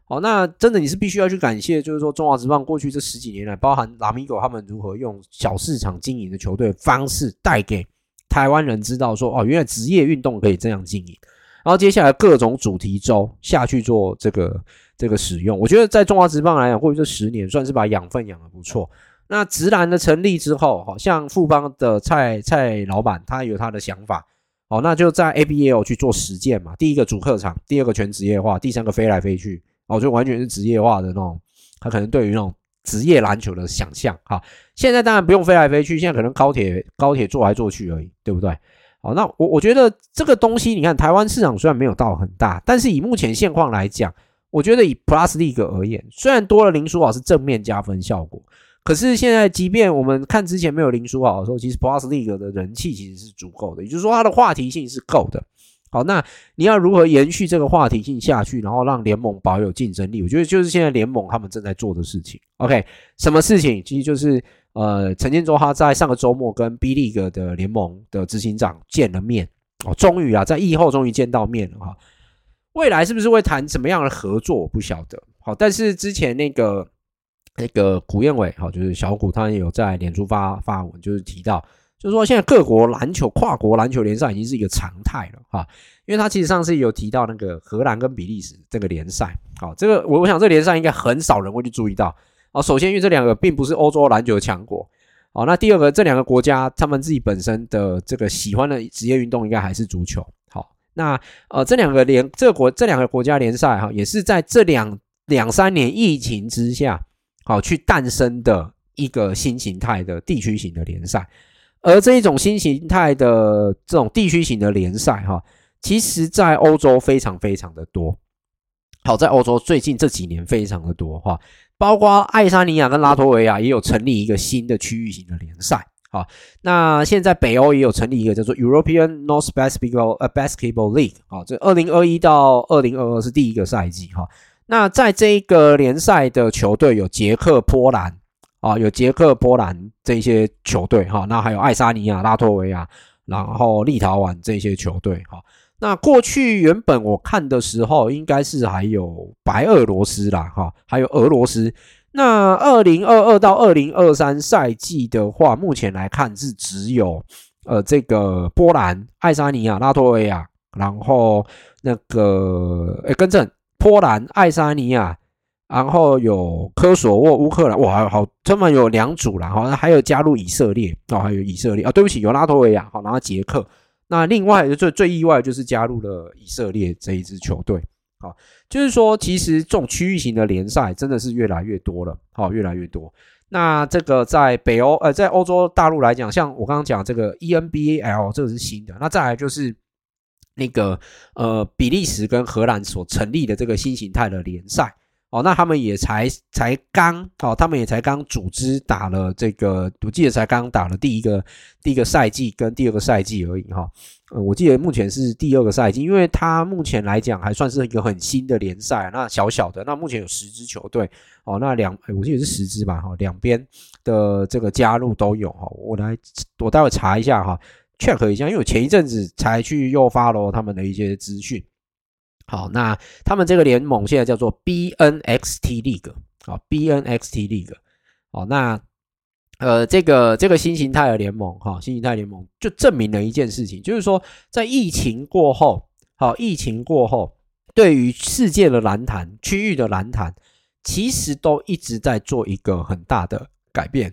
哦，那真的你是必须要去感谢，就是说中华职棒过去这十几年来，包含拉米狗他们如何用小市场经营的球队方式，带给台湾人知道说，哦，原来职业运动可以这样经营。然后接下来各种主题周下去做这个。这个使用，我觉得在中华职棒来讲，过去这十年算是把养分养得不错。那职篮的成立之后，好像富邦的蔡蔡老板他有他的想法，哦，那就在 ABL 去做实践嘛。第一个主客场，第二个全职业化，第三个飞来飞去，哦，就完全是职业化的那种。他可能对于那种职业篮球的想象，哈，现在当然不用飞来飞去，现在可能高铁高铁坐来坐去而已，对不对？好，那我我觉得这个东西，你看台湾市场虽然没有到很大，但是以目前现况来讲。我觉得以 Plus League 而言，虽然多了林书豪是正面加分效果，可是现在即便我们看之前没有林书豪的时候，其实 Plus League 的人气其实是足够的，也就是说它的话题性是够的。好，那你要如何延续这个话题性下去，然后让联盟保有竞争力？我觉得就是现在联盟他们正在做的事情。OK，什么事情？其实就是呃，陈建州他在上个周末跟 B League 的联盟的执行长见了面哦，终于啊，在疫后终于见到面了哈。未来是不是会谈什么样的合作？我不晓得。好，但是之前那个那个古燕伟，好，就是小古，他也有在脸书发发文，就是提到，就是说现在各国篮球跨国篮球联赛已经是一个常态了，哈。因为他其实上次有提到那个荷兰跟比利时这个联赛，好，这个我我想这个联赛应该很少人会去注意到。好，首先因为这两个并不是欧洲篮球强国，好，那第二个这两个国家他们自己本身的这个喜欢的职业运动应该还是足球。好那呃，这两个联这个国这两个国家联赛哈，也是在这两两三年疫情之下，好去诞生的一个新形态的地区型的联赛。而这一种新形态的这种地区型的联赛哈，其实在欧洲非常非常的多。好，在欧洲最近这几年非常的多哈，包括爱沙尼亚跟拉脱维亚也有成立一个新的区域型的联赛。好，那现在北欧也有成立一个叫做 European North Basketball 呃 Basketball League 啊，这二零二一到二零二二是第一个赛季哈。那在这一个联赛的球队有捷克、波兰啊，有捷克、波兰这些球队哈，那还有爱沙尼亚、拉脱维亚，然后立陶宛这些球队哈。那过去原本我看的时候，应该是还有白俄罗斯啦哈，还有俄罗斯。那二零二二到二零二三赛季的话，目前来看是只有呃这个波兰、爱沙尼亚、拉脱维亚，然后那个诶，更正，波兰、爱沙尼亚，然后有科索沃、乌克兰，哇，好，他们有两组啦，好，还有加入以色列哦，还有以色列啊，对不起，有拉脱维亚，好，然后捷克，那另外最最意外就是加入了以色列这一支球队。好，就是说，其实这种区域型的联赛真的是越来越多了，好，越来越多。那这个在北欧，呃，在欧洲大陆来讲，像我刚刚讲这个 ENBAL，这个是新的。那再来就是那个呃，比利时跟荷兰所成立的这个新形态的联赛。哦，那他们也才才刚，哦，他们也才刚组织打了这个，我记得才刚打了第一个第一个赛季跟第二个赛季而已，哈，呃，我记得目前是第二个赛季，因为它目前来讲还算是一个很新的联赛，那小小的，那目前有十支球队，哦，那两，我记得是十支吧，哈，两边的这个加入都有，哈，我来，我待会查一下，哈，check 一下，因为我前一阵子才去又发了他们的一些资讯。好，那他们这个联盟现在叫做 BNXT League，好，BNXT League，好，那呃，这个这个新形态的联盟，哈，新形态联盟就证明了一件事情，就是说在疫情过后，好，疫情过后，对于世界的篮坛、区域的篮坛，其实都一直在做一个很大的改变。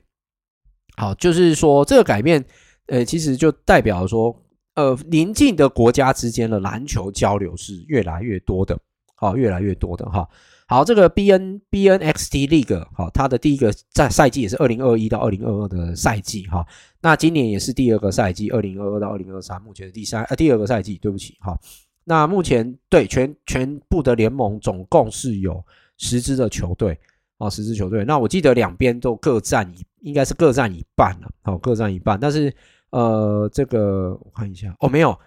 好，就是说这个改变，呃，其实就代表说，呃，邻近的国家之间的篮球交流是越来越多的，好，越来越多的哈。好，这个 B N B N X T League 好，它的第一个赛赛季也是二零二一到二零二二的赛季哈。那今年也是第二个赛季，二零二二到二零二三，目前的第三呃第二个赛季，对不起哈。那目前对全全部的联盟总共是有十支的球队啊，十支球队。那我记得两边都各占一，应该是各占一半了，好，各占一半。但是呃，这个我看一下哦，没有，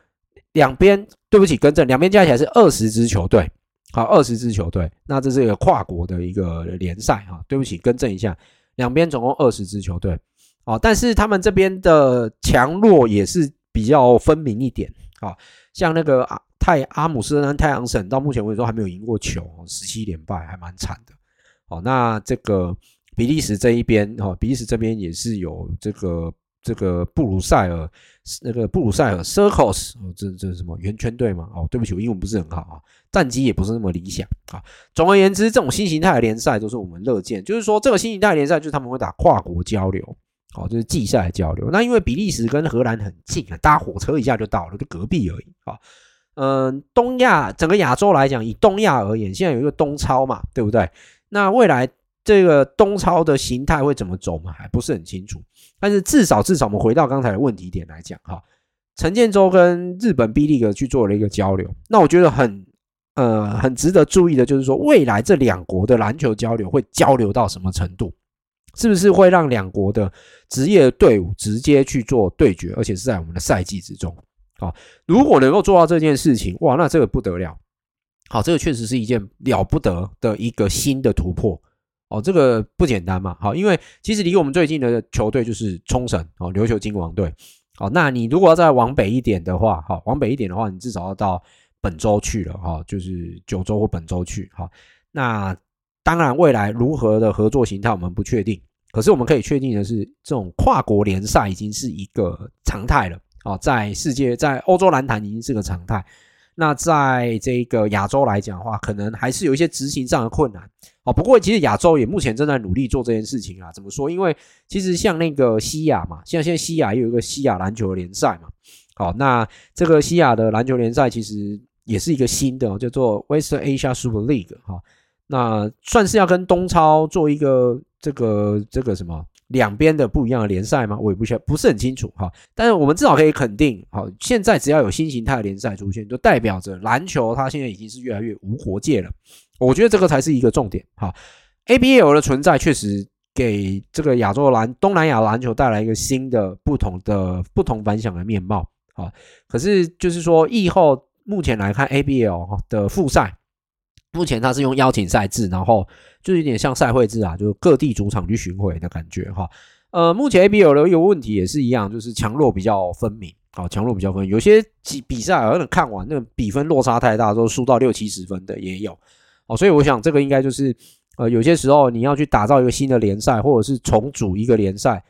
两边对不起，更正，两边加起来是二十支球队。好，二十支球队，那这是一个跨国的一个联赛哈。对不起，更正一下，两边总共二十支球队。哦，但是他们这边的强弱也是比较分明一点。好，像那个阿泰阿姆斯特丹太阳神，到目前为止都还没有赢过球，十七连败，还蛮惨的。好，那这个比利时这一边，哈，比利时这边也是有这个。这个布鲁塞尔，那个布鲁塞尔 Circles，哦，这这什么圆圈队吗？哦，对不起，我英文不是很好啊，战绩也不是那么理想啊。总而言之，这种新形态的联赛都是我们乐见，就是说这个新形态联赛就是他们会打跨国交流，哦，就是季赛交流。那因为比利时跟荷兰很近啊，搭火车一下就到了，就隔壁而已啊。嗯，东亚整个亚洲来讲，以东亚而言，现在有一个东超嘛，对不对？那未来。这个东超的形态会怎么走嘛？还不是很清楚。但是至少至少，我们回到刚才的问题点来讲哈，陈建州跟日本 B League 去做了一个交流。那我觉得很呃很值得注意的就是说，未来这两国的篮球交流会交流到什么程度？是不是会让两国的职业队伍直接去做对决，而且是在我们的赛季之中？好，如果能够做到这件事情，哇，那这个不得了。好，这个确实是一件了不得的一个新的突破。哦，这个不简单嘛，好，因为其实离我们最近的球队就是冲绳哦，琉球金王队。好，那你如果要再往北一点的话，好，往北一点的话，你至少要到本州去了哈，就是九州或本州去。好，那当然未来如何的合作形态我们不确定，可是我们可以确定的是，这种跨国联赛已经是一个常态了。哦，在世界，在欧洲篮坛已经是个常态。那在这个亚洲来讲的话，可能还是有一些执行上的困难。哦，不过其实亚洲也目前正在努力做这件事情啊。怎么说？因为其实像那个西亚嘛，像现在西亚也有一个西亚篮球联赛嘛。好，那这个西亚的篮球联赛其实也是一个新的，叫做 West Asia Super League。哈，那算是要跟东超做一个这个这个什么？两边的不一样的联赛吗？我也不确不是很清楚哈。但是我们至少可以肯定，好，现在只要有新形态的联赛出现，就代表着篮球它现在已经是越来越无国界了。我觉得这个才是一个重点哈。ABL 的存在确实给这个亚洲篮东南亚篮球带来一个新的不同的不同凡响的面貌啊。可是就是说，疫后目前来看，ABL 的复赛。目前它是用邀请赛制，然后就有点像赛会制啊，就是各地主场去巡回的感觉哈。呃，目前 ABL 的一个问题也是一样，就是强弱比较分明，好，强弱比较分明。有些比比赛可能看完那个比分落差太大，都输到六七十分的也有。哦，所以我想这个应该就是呃，有些时候你要去打造一个新的联赛，或者是重组一个联赛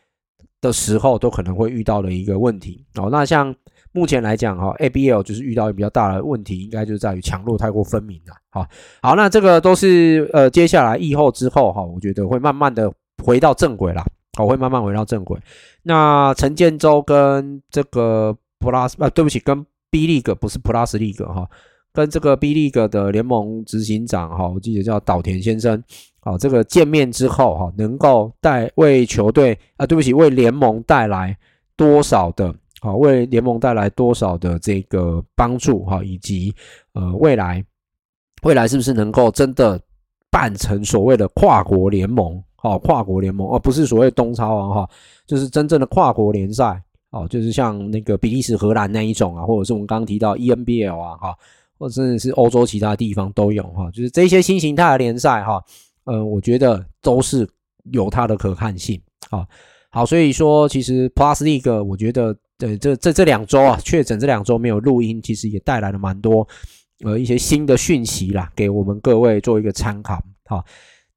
的时候，都可能会遇到的一个问题。哦，那像。目前来讲，哈，ABL 就是遇到一个比较大的问题，应该就是在于强弱太过分明了。好，好，那这个都是呃，接下来疫后之后，哈，我觉得会慢慢的回到正轨啦。好，会慢慢回到正轨。那陈建州跟这个 Plus 啊，对不起，跟 B League 不是 Plus League 哈，跟这个 B League 的联盟执行长哈，我记得叫岛田先生。好，这个见面之后哈，能够带为球队啊，对不起，为联盟带来多少的。好，为联盟带来多少的这个帮助哈，以及呃未来未来是不是能够真的办成所谓的跨国联盟？好，跨国联盟而不是所谓东超啊哈，就是真正的跨国联赛哦，就是像那个比利时、荷兰那一种啊，或者是我们刚刚提到 ENBL 啊哈，或者甚至是欧洲其他地方都有哈，就是这些新形态的联赛哈，呃，我觉得都是有它的可看性啊。好，所以说其实 Plus League 我觉得。对，这这这两周啊，确诊这两周没有录音，其实也带来了蛮多呃一些新的讯息啦，给我们各位做一个参考。好，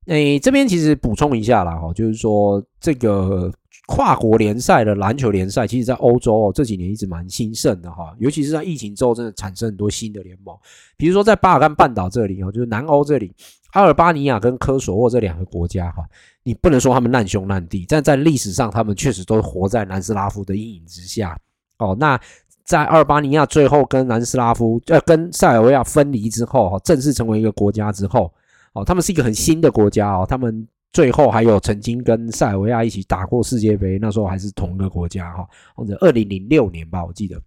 诶，这边其实补充一下啦，哈，就是说这个跨国联赛的篮球联赛，其实在欧洲哦这几年一直蛮兴盛的哈，尤其是在疫情之后，真的产生很多新的联盟。比如说在巴尔干半岛这里哦，就是南欧这里，阿尔巴尼亚跟科索沃这两个国家哈，你不能说他们难兄难弟，但在历史上他们确实都活在南斯拉夫的阴影之下哦。那在阿尔巴尼亚最后跟南斯拉夫呃跟塞尔维亚分离之后哈，正式成为一个国家之后哦，他们是一个很新的国家哦，他们。最后还有曾经跟塞尔维亚一起打过世界杯，那时候还是同一个国家哈，或者二零零六年吧，我记得。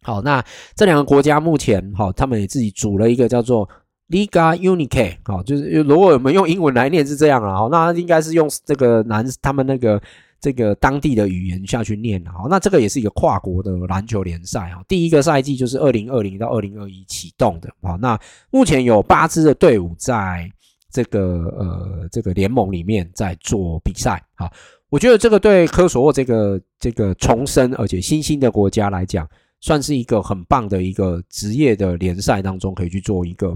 好，那这两个国家目前哈，他们也自己组了一个叫做 Liga Unica，好，就是如果我们用英文来念是这样啊，那应该是用这个南他们那个这个当地的语言下去念啊，那这个也是一个跨国的篮球联赛哈，第一个赛季就是二零二零到二零二一启动的啊，那目前有八支的队伍在。这个呃，这个联盟里面在做比赛啊，我觉得这个对科索沃这个这个重生而且新兴的国家来讲，算是一个很棒的一个职业的联赛当中可以去做一个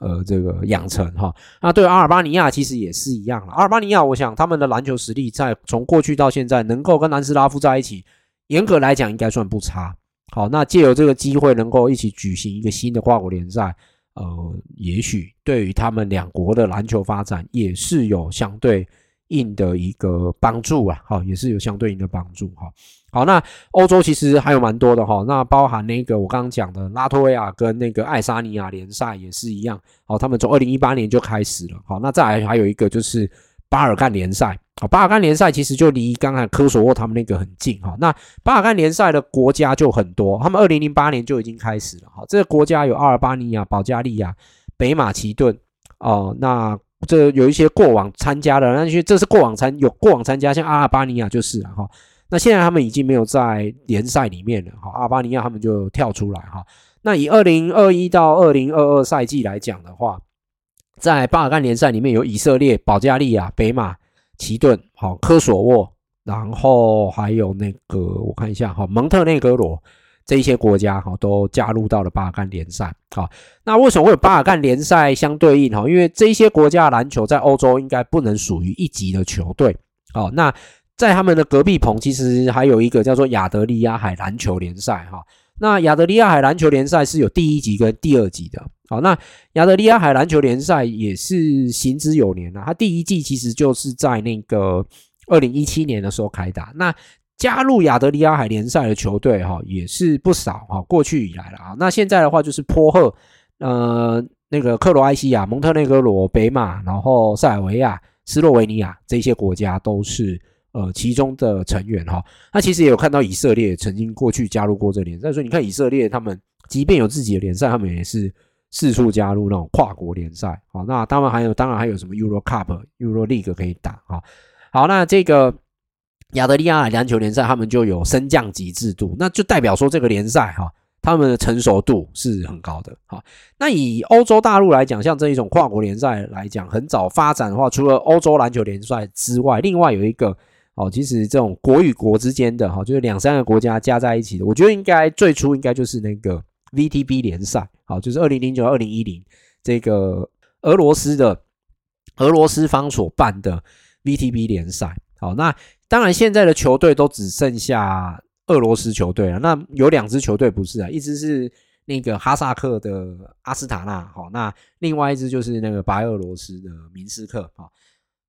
呃这个养成哈。那对阿尔巴尼亚其实也是一样了。阿尔巴尼亚，我想他们的篮球实力在从过去到现在能够跟南斯拉夫在一起，严格来讲应该算不差。好，那借由这个机会能够一起举行一个新的跨国联赛。呃，也许对于他们两国的篮球发展也是有相对应的一个帮助啊，好，也是有相对应的帮助哈。好，那欧洲其实还有蛮多的哈，那包含那个我刚刚讲的拉脱维亚跟那个爱沙尼亚联赛也是一样，好，他们从二零一八年就开始了，好，那再来还有一个就是巴尔干联赛。啊，巴尔干联赛其实就离刚才科索沃他们那个很近哈。那巴尔干联赛的国家就很多，他们二零零八年就已经开始了哈。这个国家有阿尔巴尼亚、保加利亚、北马其顿哦。那这有一些过往参加的，那些这是过往参有过往参加，像阿尔巴尼亚就是了哈。那现在他们已经没有在联赛里面了哈。阿尔巴尼亚他们就跳出来哈。那以二零二一到二零二二赛季来讲的话，在巴尔干联赛里面有以色列、保加利亚、北马。奇顿，好，科索沃，然后还有那个，我看一下，哈，蒙特内哥罗这些国家，哈，都加入到了巴尔干联赛，好，那为什么会有巴尔干联赛相对应？哈，因为这些国家的篮球在欧洲应该不能属于一级的球队，好，那在他们的隔壁棚，其实还有一个叫做亚得里亚海篮球联赛，哈。那亚得里亚海篮球联赛是有第一级跟第二级的，好，那亚得里亚海篮球联赛也是行之有年了，它第一季其实就是在那个二零一七年的时候开打，那加入亚得里亚海联赛的球队哈也是不少哈，过去以来了啊，那现在的话就是波赫，呃，那个克罗埃西亚、蒙特内哥罗、北马，然后塞尔维亚、斯洛维尼亚这些国家都是。呃，其中的成员哈，那其实也有看到以色列曾经过去加入过这联赛，所以你看以色列他们即便有自己的联赛，他们也是四处加入那种跨国联赛。好，那当然还有，当然还有什么 Euro Cup、Euro League 可以打哈。好，那这个亚得里亚篮球联赛他们就有升降级制度，那就代表说这个联赛哈，他们的成熟度是很高的。好，那以欧洲大陆来讲，像这一种跨国联赛来讲，很早发展的话，除了欧洲篮球联赛之外，另外有一个。哦，其实这种国与国之间的哈，就是两三个国家加在一起的，我觉得应该最初应该就是那个 VTB 联赛，好，就是二零零九二零一零这个俄罗斯的俄罗斯方所办的 VTB 联赛。好，那当然现在的球队都只剩下俄罗斯球队了。那有两支球队不是啊，一支是那个哈萨克的阿斯塔纳，好，那另外一支就是那个白俄罗斯的明斯克，好。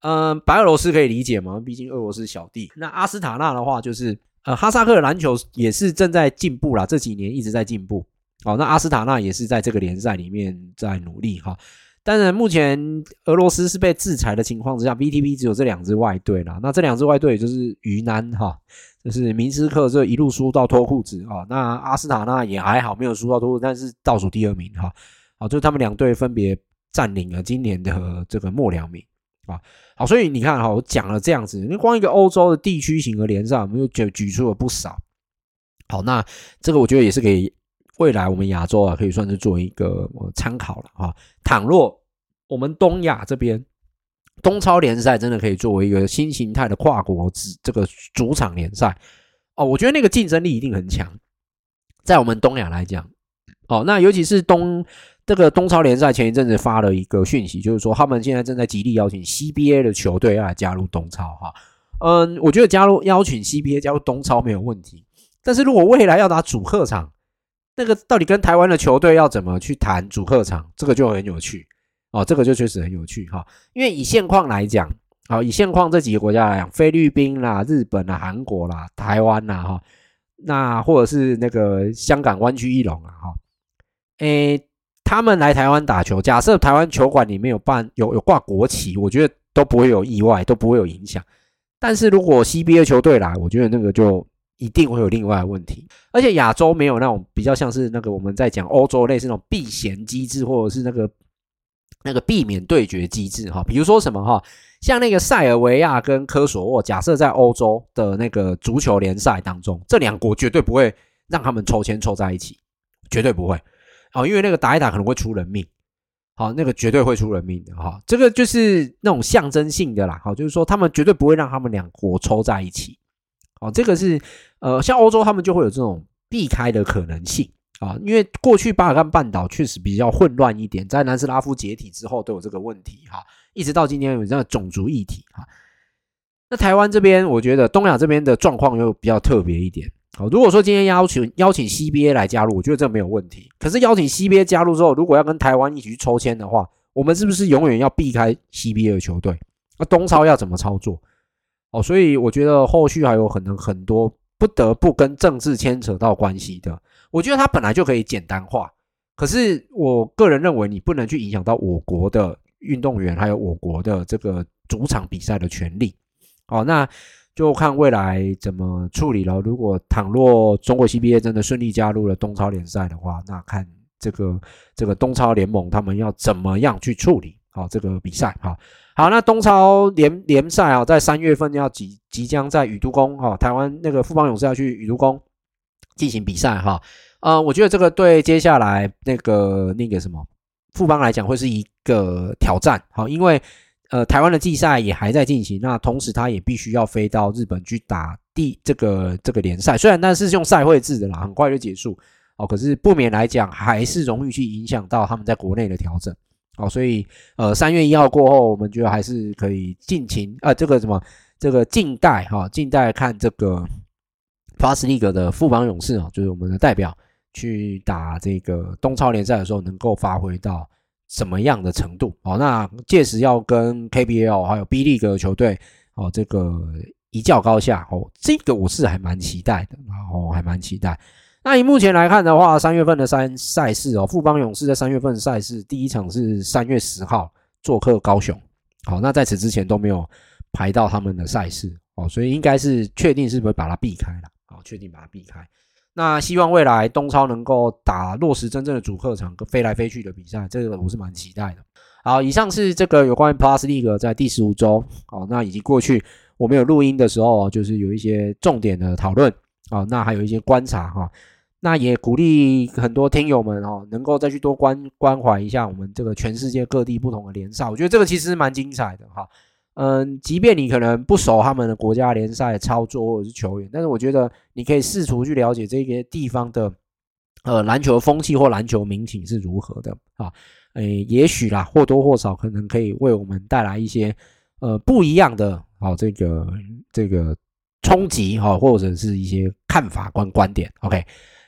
嗯，白俄罗斯可以理解嘛？毕竟俄罗斯小弟。那阿斯塔纳的话，就是呃，哈萨克的篮球也是正在进步啦，这几年一直在进步。好，那阿斯塔纳也是在这个联赛里面在努力哈。当然，目前俄罗斯是被制裁的情况之下，VTB 只有这两支外队啦。那这两支外队就是鱼腩哈，就是明斯克这一路输到脱裤子啊。那阿斯塔纳也还好，没有输到脱裤子，但是倒数第二名哈。好，就他们两队分别占领了今年的这个末两名。啊，好，所以你看哈，我讲了这样子，你光一个欧洲的地区型的联赛，我们就举举出了不少。好，那这个我觉得也是给未来我们亚洲啊，可以算是做一个参考了哈。倘若我们东亚这边东超联赛真的可以作为一个新形态的跨国这个主场联赛哦，我觉得那个竞争力一定很强，在我们东亚来讲，哦，那尤其是东。这个东超联赛前一阵子发了一个讯息，就是说他们现在正在极力邀请 CBA 的球队要来加入东超哈。嗯，我觉得加入邀请 CBA 加入东超没有问题，但是如果未来要打主客场，那个到底跟台湾的球队要怎么去谈主客场，这个就很有趣哦，这个就确实很有趣哈。因为以现况来讲，好，以现况这几个国家来讲，菲律宾啦、日本啦、韩国啦、台湾啦哈，那或者是那个香港湾区一龙啊哈，诶，他们来台湾打球，假设台湾球馆里面有办有有挂国旗，我觉得都不会有意外，都不会有影响。但是如果 CBA 球队来，我觉得那个就一定会有另外的问题。而且亚洲没有那种比较像是那个我们在讲欧洲类似那种避嫌机制，或者是那个 (laughs) 那个避免对决机制哈。比如说什么哈，像那个塞尔维亚跟科索沃，假设在欧洲的那个足球联赛当中，这两国绝对不会让他们抽签抽在一起，绝对不会哦，因为那个打一打可能会出人命。好，那个绝对会出人命的哈，这个就是那种象征性的啦。好，就是说他们绝对不会让他们两国抽在一起。哦，这个是呃，像欧洲他们就会有这种避开的可能性啊，因为过去巴尔干半岛确实比较混乱一点，在南斯拉夫解体之后都有这个问题哈，一直到今天有这个种族议题哈。那台湾这边，我觉得东亚这边的状况又比较特别一点。好，如果说今天邀请邀请 CBA 来加入，我觉得这没有问题。可是邀请 CBA 加入之后，如果要跟台湾一起去抽签的话，我们是不是永远要避开 CBA 的球队？那东超要怎么操作？哦，所以我觉得后续还有可能很多不得不跟政治牵扯到关系的。我觉得它本来就可以简单化，可是我个人认为你不能去影响到我国的运动员，还有我国的这个主场比赛的权利。哦，那。就看未来怎么处理了。如果倘若中国 CBA 真的顺利加入了东超联赛的话，那看这个这个东超联盟他们要怎么样去处理好这个比赛。哈，好，那东超联联赛啊，在三月份要即即将在宇都宫哈，台湾那个富邦勇士要去宇都宫进行比赛哈。呃，我觉得这个对接下来那个那个什么富邦来讲会是一个挑战。好，因为。呃，台湾的季赛也还在进行，那同时他也必须要飞到日本去打第这个这个联赛，虽然那是用赛会制的啦，很快就结束哦，可是不免来讲还是容易去影响到他们在国内的调整哦，所以呃三月一号过后，我们觉得还是可以尽情啊，这个什么这个静待哈，静待看这个 Plus League 的富邦勇士啊，就是我们的代表去打这个东超联赛的时候，能够发挥到。什么样的程度？哦，那届时要跟 KBL 还有 B League 球队哦，这个一较高下哦，这个我是还蛮期待的，然后还蛮期待。那以目前来看的话，三月份的三赛事哦，富邦勇士在三月份赛事第一场是三月十号做客高雄，好，那在此之前都没有排到他们的赛事哦，所以应该是确定是不会把它避开了，好，确定把它避开。那希望未来东超能够打落实真正的主客场跟飞来飞去的比赛，这个我是蛮期待的。好，以上是这个有关于 Plus League 在第十五周，好，那以及过去我们有录音的时候，就是有一些重点的讨论，好，那还有一些观察哈，那也鼓励很多听友们哦，能够再去多关关怀一下我们这个全世界各地不同的联赛，我觉得这个其实蛮精彩的哈。嗯，即便你可能不熟他们的国家联赛操作或者是球员，但是我觉得你可以试图去了解这些地方的呃篮球风气或篮球民情是如何的啊，诶，也许啦或多或少可能可以为我们带来一些呃不一样的啊这个这个冲击哈，或者是一些看法观观点。OK，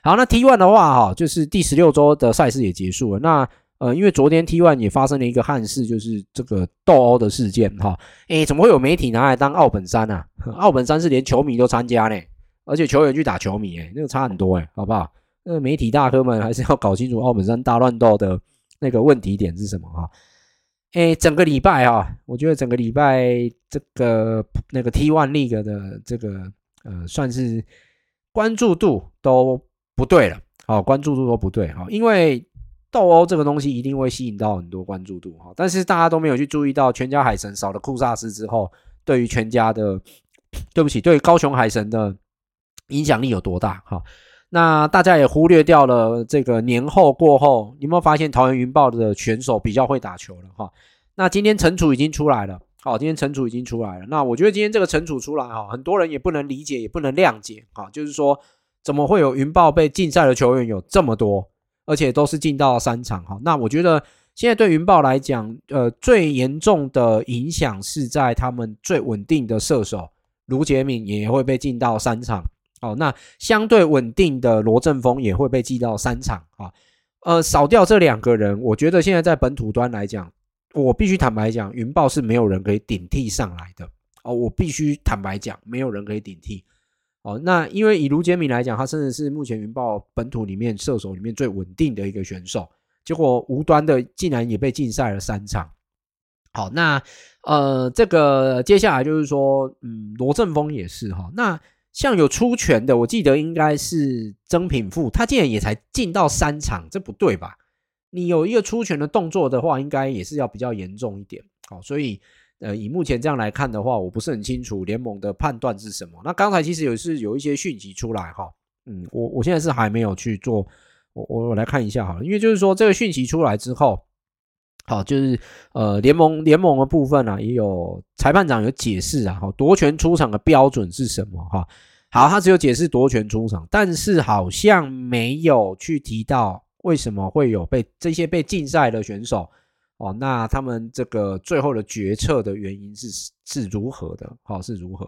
好，那 T one 的话哈，就是第十六周的赛事也结束了，那。呃，因为昨天 T1 也发生了一个憾事，就是这个斗殴的事件哈。诶，怎么会有媒体拿来当奥本山啊？奥本山是连球迷都参加呢，而且球员去打球迷，诶，那个差很多诶，好不好？那个媒体大哥们还是要搞清楚奥本山大乱斗的那个问题点是什么哈。诶，整个礼拜哈，我觉得整个礼拜这个那个 T1 League 的这个呃，算是关注度都不对了，好，关注度都不对哈，因为。斗殴这个东西一定会吸引到很多关注度哈，但是大家都没有去注意到全家海神少了库萨斯之后，对于全家的，对不起，对高雄海神的影响力有多大哈？那大家也忽略掉了这个年后过后，你有没有发现桃园云豹的选手比较会打球了哈？那今天惩处已经出来了，好，今天惩处已经出来了。那我觉得今天这个惩处出来哈，很多人也不能理解，也不能谅解啊，就是说怎么会有云豹被禁赛的球员有这么多？而且都是进到三场哈，那我觉得现在对云豹来讲，呃，最严重的影响是在他们最稳定的射手卢杰敏也会被进到三场。哦，那相对稳定的罗振峰也会被记到三场啊。呃，少掉这两个人，我觉得现在在本土端来讲，我必须坦白讲，云豹是没有人可以顶替上来的。哦，我必须坦白讲，没有人可以顶替。哦，那因为以卢杰敏来讲，他真的是目前云豹本土里面射手里面最稳定的一个选手，结果无端的竟然也被禁赛了三场。好，那呃，这个接下来就是说，嗯，罗振峰也是哈，那。像有出拳的，我记得应该是曾品富，他竟然也才进到三场，这不对吧？你有一个出拳的动作的话，应该也是要比较严重一点。好，所以呃，以目前这样来看的话，我不是很清楚联盟的判断是什么。那刚才其实有是有一些讯息出来哈，嗯，我我现在是还没有去做，我我我来看一下好了，因为就是说这个讯息出来之后。好，就是呃，联盟联盟的部分啊，也有裁判长有解释啊，哈，夺权出场的标准是什么？哈，好，他只有解释夺权出场，但是好像没有去提到为什么会有被这些被禁赛的选手哦，那他们这个最后的决策的原因是是如何的？好，是如何？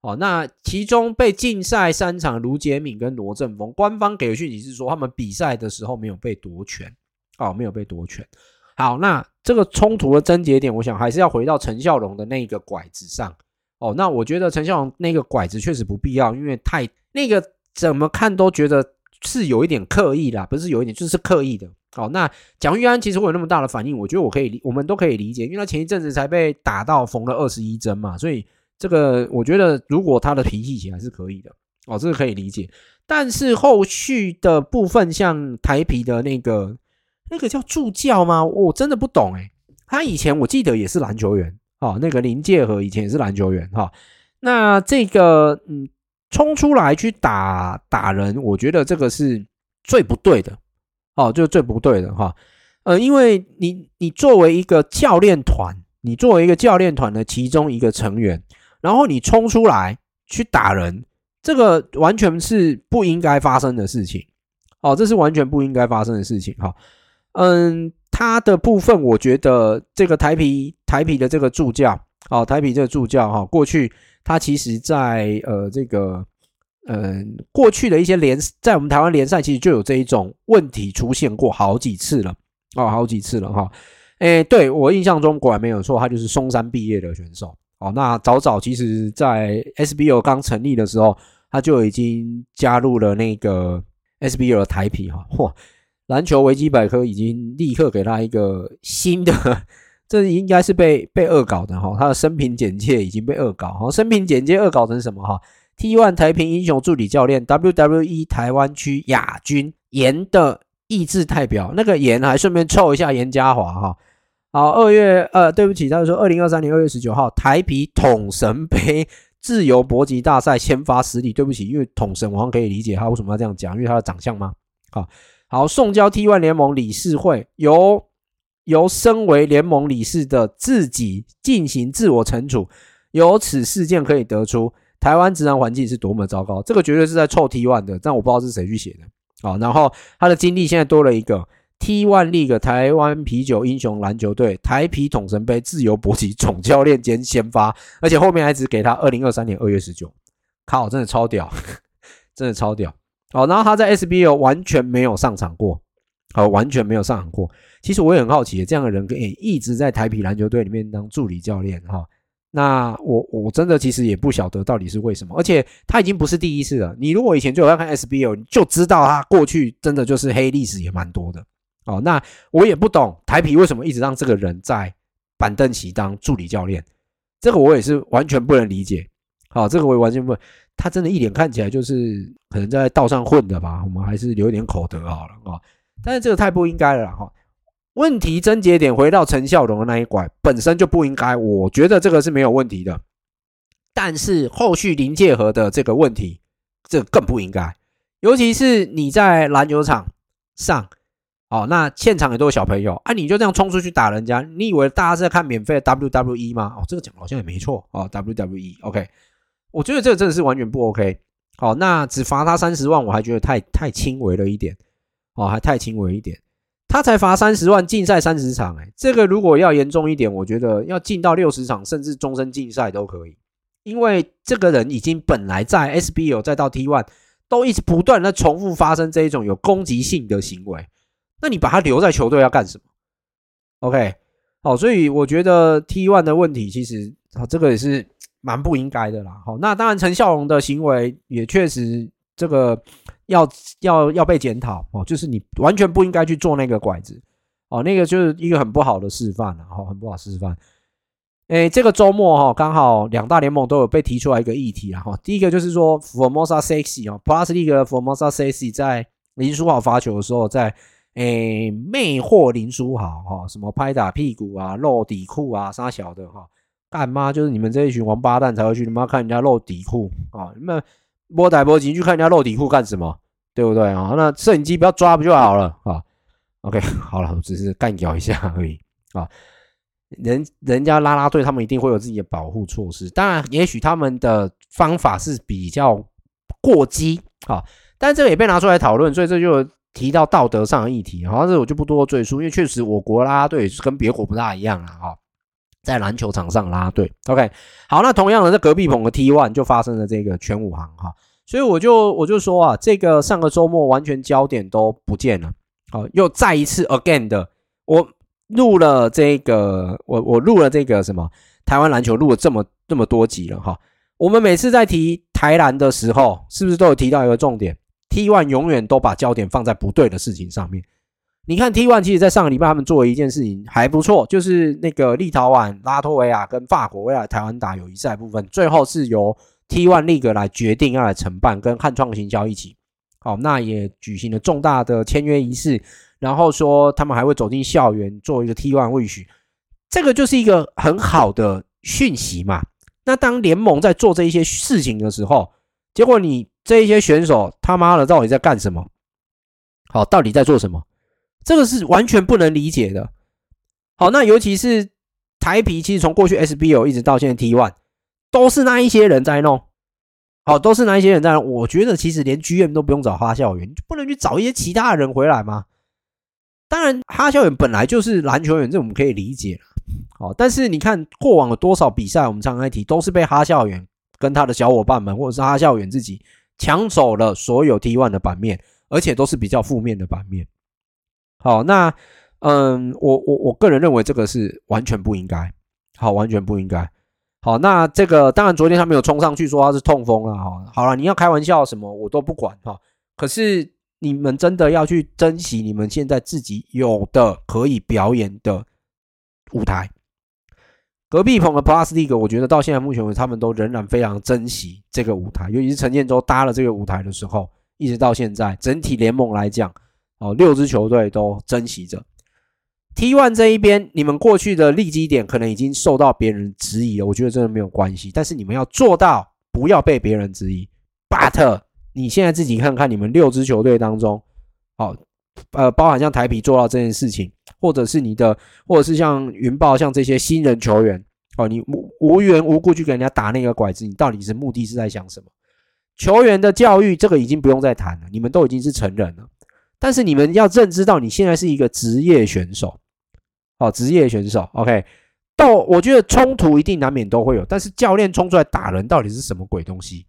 哦，那其中被禁赛三场，卢杰敏跟罗振峰，官方给的讯息是说他们比赛的时候没有被夺权，哦，没有被夺权。好，那这个冲突的症结点，我想还是要回到陈孝龙的那个拐子上哦。那我觉得陈孝龙那个拐子确实不必要，因为太那个怎么看都觉得是有一点刻意啦，不是有一点就是刻意的。好，那蒋玉安其实会有那么大的反应，我觉得我可以理，我们都可以理解，因为他前一阵子才被打到缝了二十一针嘛，所以这个我觉得如果他的脾气起来是可以的哦，这个可以理解。但是后续的部分，像台啤的那个。那个叫助教吗？我真的不懂诶。他以前我记得也是篮球员哦，那个林介和以前也是篮球员哈。那这个嗯，冲出来去打打人，我觉得这个是最不对的哦，就最不对的哈。呃，因为你你作为一个教练团，你作为一个教练团的其中一个成员，然后你冲出来去打人，这个完全是不应该发生的事情哦，这是完全不应该发生的事情哈。嗯，他的部分，我觉得这个台皮台皮的这个助教，哦，台皮这个助教哈，过去他其实在呃这个嗯过去的一些联，在我们台湾联赛其实就有这一种问题出现过好几次了，哦，好几次了哈。诶，对，我印象中果然没有错，他就是松山毕业的选手。哦，那早早其实在 SBL 刚成立的时候，他就已经加入了那个 SBL 的台啤哈，嚯！篮球维基百科已经立刻给他一个新的，这应该是被被恶搞的哈。他的生平简介已经被恶搞哈，生平简介恶搞成什么哈？T1 台平英雄助理教练，WWE 台湾区亚军，严的意志代表，那个严还顺便凑一下严家华哈。好，二月呃，对不起，他说二零二三年二月十九号台啤统神杯自由搏击大赛先发实力，对不起，因为统神我可以理解他为什么要这样讲，因为他的长相吗？好。好，送交 T1 联盟理事会，由由身为联盟理事的自己进行自我惩处。由此事件可以得出，台湾职场环境是多么糟糕。这个绝对是在臭 T1 的，但我不知道是谁去写的。好，然后他的经历现在多了一个 T1 League 台湾啤酒英雄篮球队台啤统神杯自由搏击总教练兼先发，而且后面还只给他二零二三年二月十九。靠，真的超屌，(laughs) 真的超屌。好，然后他在 SBL 完全没有上场过，好，完全没有上场过。其实我也很好奇，这样的人可以一直在台啤篮球队里面当助理教练，哈。那我我真的其实也不晓得到底是为什么，而且他已经不是第一次了。你如果以前就有在看 SBL，你就知道他过去真的就是黑历史也蛮多的。哦，那我也不懂台啤为什么一直让这个人在板凳席当助理教练，这个我也是完全不能理解。好，这个我也完全不。他真的一脸看起来就是可能在道上混的吧？我们还是留一点口德好了啊！但是这个太不应该了哈。问题症结点回到陈孝龙的那一拐，本身就不应该，我觉得这个是没有问题的。但是后续临界河的这个问题，这更不应该。尤其是你在篮球场上，哦，那现场也都有小朋友啊，你就这样冲出去打人家，你以为大家是在看免费的 WWE 吗？哦，这个讲好像也没错哦，WWE，OK。我觉得这个真的是完全不 OK。好，那只罚他三十万，我还觉得太太轻微了一点。哦，还太轻微一点。他才罚三十万，禁赛三十场。哎，这个如果要严重一点，我觉得要禁到六十场，甚至终身禁赛都可以。因为这个人已经本来在 SBO 再到 T1 都一直不断的重复发生这一种有攻击性的行为，那你把他留在球队要干什么？OK，好，所以我觉得 T1 的问题其实啊，这个也是蛮不应该的啦。好，那当然陈孝龙的行为也确实这个要要要被检讨哦，就是你完全不应该去做那个拐子哦，那个就是一个很不好的示范了，哈，很不好示范。诶，这个周末哈，刚好两大联盟都有被提出来一个议题了哈。第一个就是说，Formosa Sexy 哦，Plus League Formosa Sexy 在林书豪罚球的时候，在诶魅惑林书豪哈，什么拍打屁股啊、露底裤啊、杀小的哈，干妈就是你们这一群王八蛋才会去你妈看人家露底裤啊！你们波歹波进去看人家露底裤干什么？对不对啊？那摄影机不要抓不就好了啊？OK，(laughs) 好了，我只是干掉一下而已啊。人人家啦啦队，他们一定会有自己的保护措施。当然，也许他们的方法是比较过激啊，但这个也被拿出来讨论，所以这就提到道德上的议题。好，这我就不多赘述，因为确实我国啦啦队跟别国不大一样了哈，在篮球场上啦啦队。OK，好，那同样的在隔壁棚的 T one 就发生了这个全武行哈，所以我就我就说啊，这个上个周末完全焦点都不见了，好，又再一次 again 的我。录了这个，我我录了这个什么台湾篮球，录了这么这么多集了哈。我们每次在提台篮的时候，是不是都有提到一个重点？T one 永远都把焦点放在不对的事情上面。你看 T one，其实在上个礼拜他们做了一件事情还不错，就是那个立陶宛拉脱维亚跟法国未来台湾打友谊赛部分，最后是由 T1 League 来决定要来承办，跟汉创行销一起。好，那也举行了重大的签约仪式。然后说他们还会走进校园做一个 T1 wish，这个就是一个很好的讯息嘛。那当联盟在做这一些事情的时候，结果你这一些选手他妈的到底在干什么？好，到底在做什么？这个是完全不能理解的。好，那尤其是台啤，其实从过去 SBL 一直到现在 T1，都是那一些人在弄。好，都是那一些人在。我觉得其实连 GM 都不用找哈校园，就不能去找一些其他的人回来吗？当然，哈校园本来就是篮球员，这我们可以理解。好，但是你看过往有多少比赛，我们常常提，都是被哈校园跟他的小伙伴们，或者是哈校园自己抢走了所有 T1 的版面，而且都是比较负面的版面。好，那嗯，我我我个人认为这个是完全不应该，好，完全不应该。好，那这个当然昨天他没有冲上去说他是痛风了哈。好了，你要开玩笑什么我都不管哈。可是。你们真的要去珍惜你们现在自己有的可以表演的舞台。隔壁棚的 Plus League，我觉得到现在目前为止，他们都仍然非常珍惜这个舞台，尤其是陈建州搭了这个舞台的时候，一直到现在，整体联盟来讲，哦，六支球队都珍惜着。T1 这一边，你们过去的利基点可能已经受到别人质疑了，我觉得真的没有关系，但是你们要做到不要被别人质疑。But 你现在自己看看，你们六支球队当中，哦，呃，包含像台啤做到这件事情，或者是你的，或者是像云豹像这些新人球员，哦，你无无缘无故去给人家打那个拐子，你到底是目的是在想什么？球员的教育这个已经不用再谈了，你们都已经是成人了，但是你们要认知到你现在是一个职业选手，哦，职业选手，OK，到我觉得冲突一定难免都会有，但是教练冲出来打人到底是什么鬼东西？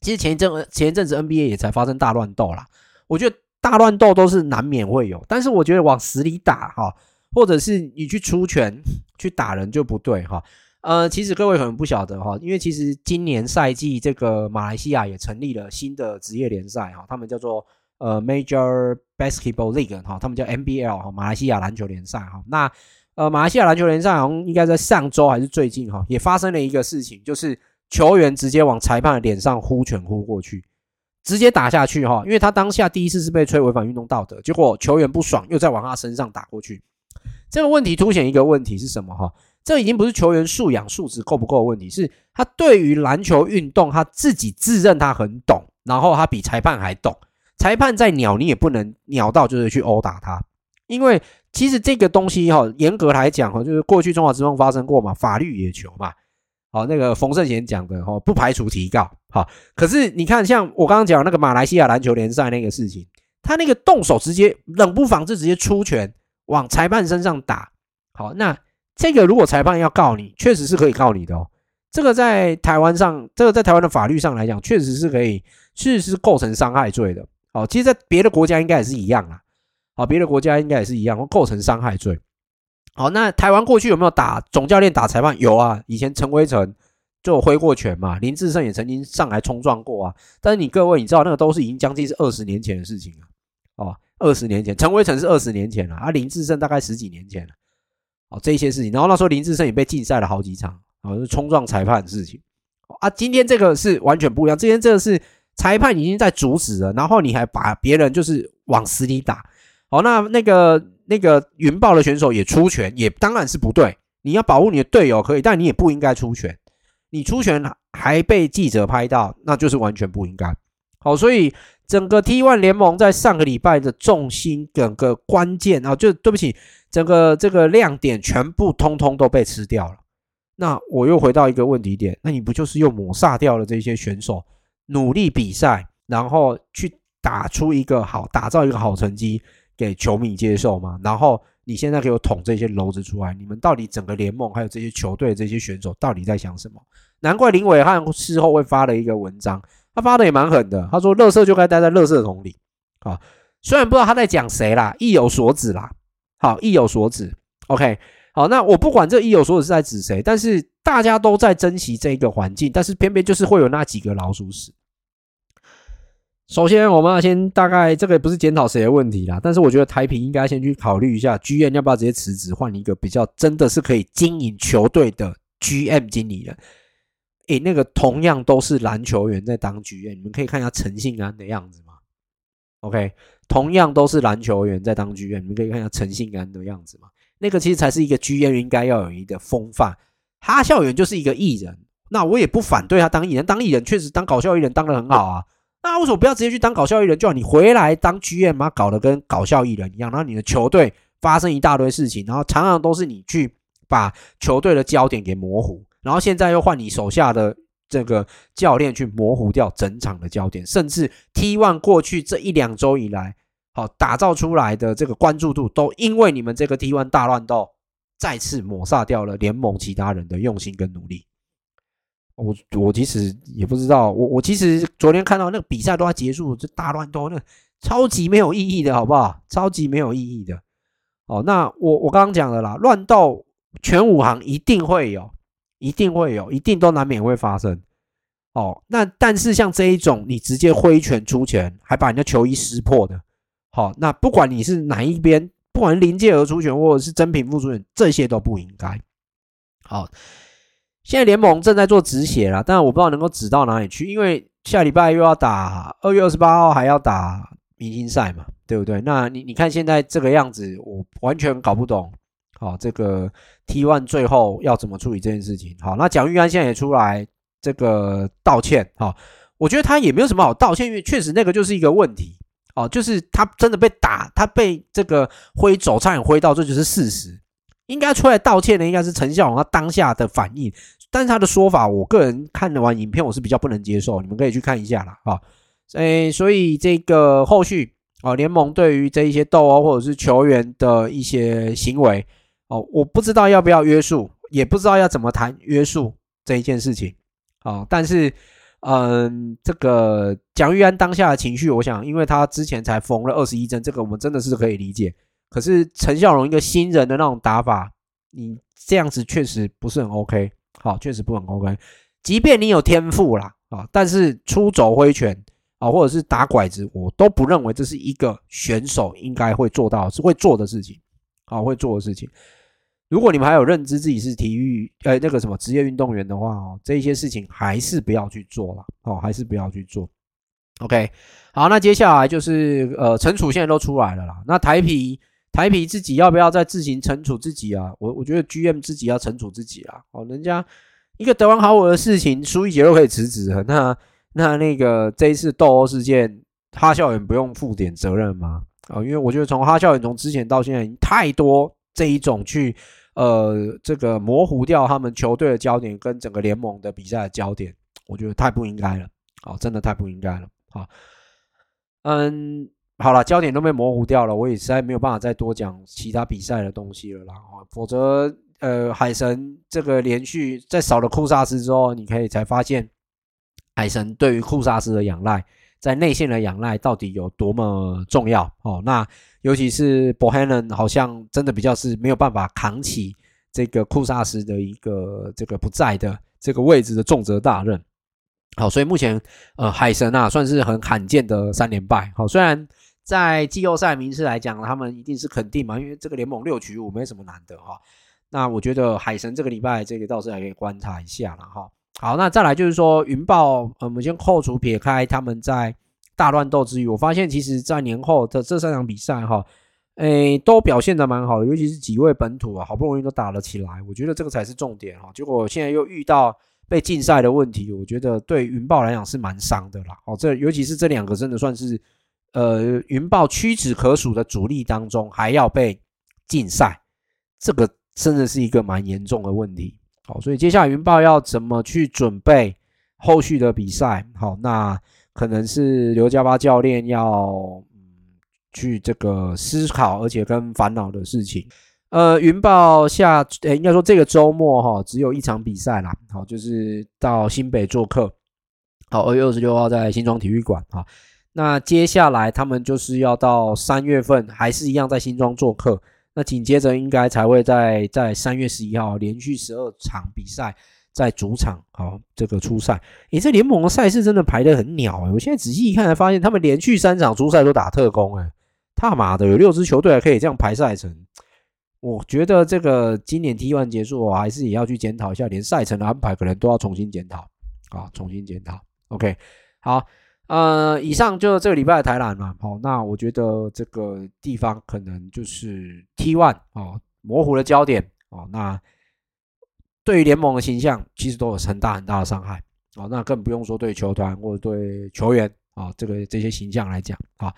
其实前一阵前一阵子 NBA 也才发生大乱斗啦，我觉得大乱斗都是难免会有，但是我觉得往死里打哈，或者是你去出拳去打人就不对哈。呃，其实各位可能不晓得哈，因为其实今年赛季这个马来西亚也成立了新的职业联赛哈，他们叫做呃 Major Basketball League 哈，他们叫 MBL 哈，马来西亚篮球联赛哈。那呃马来西亚篮球联赛好像应该在上周还是最近哈，也发生了一个事情，就是。球员直接往裁判的脸上呼拳呼过去，直接打下去哈，因为他当下第一次是被吹违反运动道德，结果球员不爽，又再往他身上打过去。这个问题凸显一个问题是什么哈？这已经不是球员素养素质够不够的问题，是他对于篮球运动他自己自认他很懂，然后他比裁判还懂。裁判再鸟你也不能鸟到就是去殴打他，因为其实这个东西哈，严格来讲哈，就是过去中华职棒发生过嘛，法律也求嘛。好，那个冯胜贤讲的哈，不排除提告。好，可是你看，像我刚刚讲那个马来西亚篮球联赛那个事情，他那个动手直接冷不防就直接出拳往裁判身上打。好，那这个如果裁判要告你，确实是可以告你的哦。这个在台湾上，这个在台湾的法律上来讲，确实是可以，确实是构成伤害罪的。哦，其实，在别的国家应该也是一样啦。好，别的国家应该也是一样，会构成伤害罪。好，那台湾过去有没有打总教练打裁判？有啊，以前陈威成就挥过拳嘛，林志胜也曾经上来冲撞过啊。但是你各位，你知道那个都是已经将近是二十年前的事情了。哦，二十年前，陈威成是二十年前了，啊，林志胜大概十几年前了。哦，这些事情，然后那时候林志胜也被禁赛了好几场，哦，是冲撞裁判的事情。啊，今天这个是完全不一样，今天这个是。裁判已经在阻止了，然后你还把别人就是往死里打，好，那那个那个云豹的选手也出拳，也当然是不对。你要保护你的队友可以，但你也不应该出拳。你出拳还被记者拍到，那就是完全不应该。好，所以整个 T1 联盟在上个礼拜的重心，整个关键啊，就对不起，整个这个亮点全部通通都被吃掉了。那我又回到一个问题点，那你不就是又抹杀掉了这些选手？努力比赛，然后去打出一个好，打造一个好成绩给球迷接受嘛。然后你现在给我捅这些篓子出来，你们到底整个联盟还有这些球队这些选手到底在想什么？难怪林伟汉事后会发了一个文章，他发的也蛮狠的。他说：“乐色就该待在乐色桶里。”啊，虽然不知道他在讲谁啦，意有所指啦。好，意有所指。OK，好，那我不管这意有所指是在指谁，但是大家都在珍惜这一个环境，但是偏偏就是会有那几个老鼠屎。首先，我们要先大概这个也不是检讨谁的问题啦，但是我觉得台平应该先去考虑一下，GM 要不要直接辞职，换一个比较真的是可以经营球队的 GM 经理人。诶，那个同样都是篮球员在当 GM，你们可以看一下陈信安的样子吗？OK，同样都是篮球员在当 GM，你们可以看一下陈信安的样子吗？那个其实才是一个 GM 应该要有一个风范。哈校园就是一个艺人，那我也不反对他当艺人，当艺人确实当搞笑艺人当得很好啊。那为什么不要直接去当搞笑艺人？就好，你回来当 GM 嘛，搞得跟搞笑艺人一样，然后你的球队发生一大堆事情，然后常常都是你去把球队的焦点给模糊，然后现在又换你手下的这个教练去模糊掉整场的焦点，甚至 T1 过去这一两周以来，好打造出来的这个关注度，都因为你们这个 T1 大乱斗，再次抹杀掉了联盟其他人的用心跟努力。我我其实也不知道，我我其实昨天看到那个比赛都要结束，这大乱斗，那超级没有意义的，好不好？超级没有意义的。哦，那我我刚刚讲的啦，乱斗全武行一定会有，一定会有，一定都难免会发生。哦，那但是像这一种，你直接挥拳出拳，还把人家球衣撕破的，好，那不管你是哪一边，不管是临界而出拳，或者是真品付出拳，这些都不应该。好。现在联盟正在做止血啦，但我不知道能够止到哪里去，因为下礼拜又要打二月二十八号还要打明星赛嘛，对不对？那你你看现在这个样子，我完全搞不懂。好，这个 T One 最后要怎么处理这件事情？好，那蒋玉安现在也出来这个道歉。好，我觉得他也没有什么好道歉，因为确实那个就是一个问题。哦，就是他真的被打，他被这个挥肘差点挥到，这就是事实。应该出来道歉的应该是陈孝宏他当下的反应，但是他的说法，我个人看完影片我是比较不能接受，你们可以去看一下啦。啊。诶，所以这个后续啊，联盟对于这一些斗殴或者是球员的一些行为哦，我不知道要不要约束，也不知道要怎么谈约束这一件事情啊。但是，嗯，这个蒋玉安当下的情绪，我想，因为他之前才缝了二十一针，这个我们真的是可以理解。可是陈孝荣一个新人的那种打法，你这样子确实不是很 OK，好，确实不很 OK。即便你有天赋啦，啊，但是出肘挥拳啊，或者是打拐子，我都不认为这是一个选手应该会做到是会做的事情，啊，会做的事情。如果你们还有认知自己是体育呃那个什么职业运动员的话哦，这一些事情还是不要去做了，哦，还是不要去做。OK，好，那接下来就是呃陈楚现在都出来了啦，那台啤。台啤自己要不要再自行惩处自己啊？我我觉得 GM 自己要惩处自己啊！哦，人家一个德王好我的事情，苏一杰都可以辞职，那那那个这一次斗殴事件，哈校园不用负点责任吗？啊，因为我觉得从哈校园从之前到现在，太多这一种去呃这个模糊掉他们球队的焦点跟整个联盟的比赛的焦点，我觉得太不应该了，哦，真的太不应该了，好，嗯。好了，焦点都被模糊掉了，我也实在没有办法再多讲其他比赛的东西了啦。否则，呃，海神这个连续在少了库萨斯之后，你可以才发现海神对于库萨斯的仰赖，在内线的仰赖到底有多么重要哦。那尤其是 Bohannon 好像真的比较是没有办法扛起这个库萨斯的一个这个不在的这个位置的重责大任。好，所以目前呃海神啊算是很罕见的三连败。好，虽然在季后赛名次来讲，他们一定是肯定嘛，因为这个联盟六取五没什么难的哈。那我觉得海神这个礼拜这个倒是还可以观察一下了哈。好，那再来就是说云豹，我们先扣除撇开他们在大乱斗之余，我发现其实在年后的这三场比赛哈，诶，都表现的蛮好的，尤其是几位本土啊，好不容易都打了起来，我觉得这个才是重点哈。结果现在又遇到被禁赛的问题，我觉得对云豹来讲是蛮伤的啦。哦，这尤其是这两个真的算是呃云豹屈指可数的主力当中，还要被禁赛，这个。真的是一个蛮严重的问题，好，所以接下来云豹要怎么去准备后续的比赛？好，那可能是刘家巴教练要嗯去这个思考，而且跟烦恼的事情。呃，云豹下，应该说这个周末哈，只有一场比赛啦，好，就是到新北做客，好，二月二十六号在新庄体育馆，哈，那接下来他们就是要到三月份，还是一样在新庄做客。那紧接着应该才会在在三月十一号连续十二场比赛在主场好这个出赛。诶，这联盟的赛事真的排得很鸟诶，我现在仔细一看才发现，他们连续三场出赛都打特工诶，他妈的有六支球队还可以这样排赛程。我觉得这个今年 T1 结束，我还是也要去检讨一下，连赛程的安排可能都要重新检讨啊，重新检讨。OK，好。呃，以上就是这个礼拜的台篮嘛，好，那我觉得这个地方可能就是 T1 哦，模糊的焦点哦，那对于联盟的形象其实都有很大很大的伤害哦，那更不用说对球团或者对球员啊，这个这些形象来讲啊，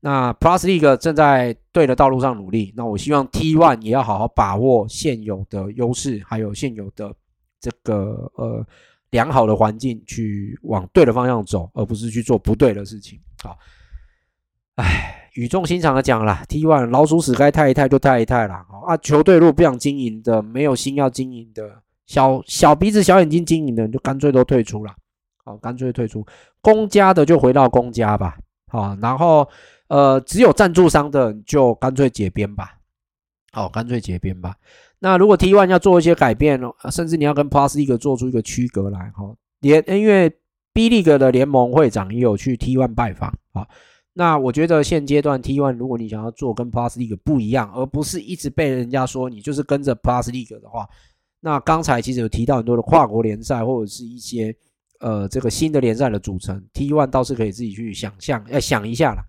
那 Plus League 正在对的道路上努力，那我希望 T one 也要好好把握现有的优势，还有现有的这个呃。良好的环境去往对的方向走，而不是去做不对的事情。好，哎，语重心长的讲了，T one 老鼠屎该汰一汰就汰一汰了。啊，球队如果不想经营的，没有心要经营的，小小鼻子小眼睛经营的，你就干脆都退出了。好，干脆退出，公家的就回到公家吧。好，然后呃，只有赞助商的就干脆解编吧。好，干脆解编吧。那如果 T1 要做一些改变哦，甚至你要跟 Plus League 做出一个区隔来哈，联因为 B League 的联盟会长也有去 T1 拜访啊。那我觉得现阶段 T1 如果你想要做跟 Plus League 不一样，而不是一直被人家说你就是跟着 Plus League 的话，那刚才其实有提到很多的跨国联赛或者是一些呃这个新的联赛的组成，T1 倒是可以自己去想象，要想一下啦。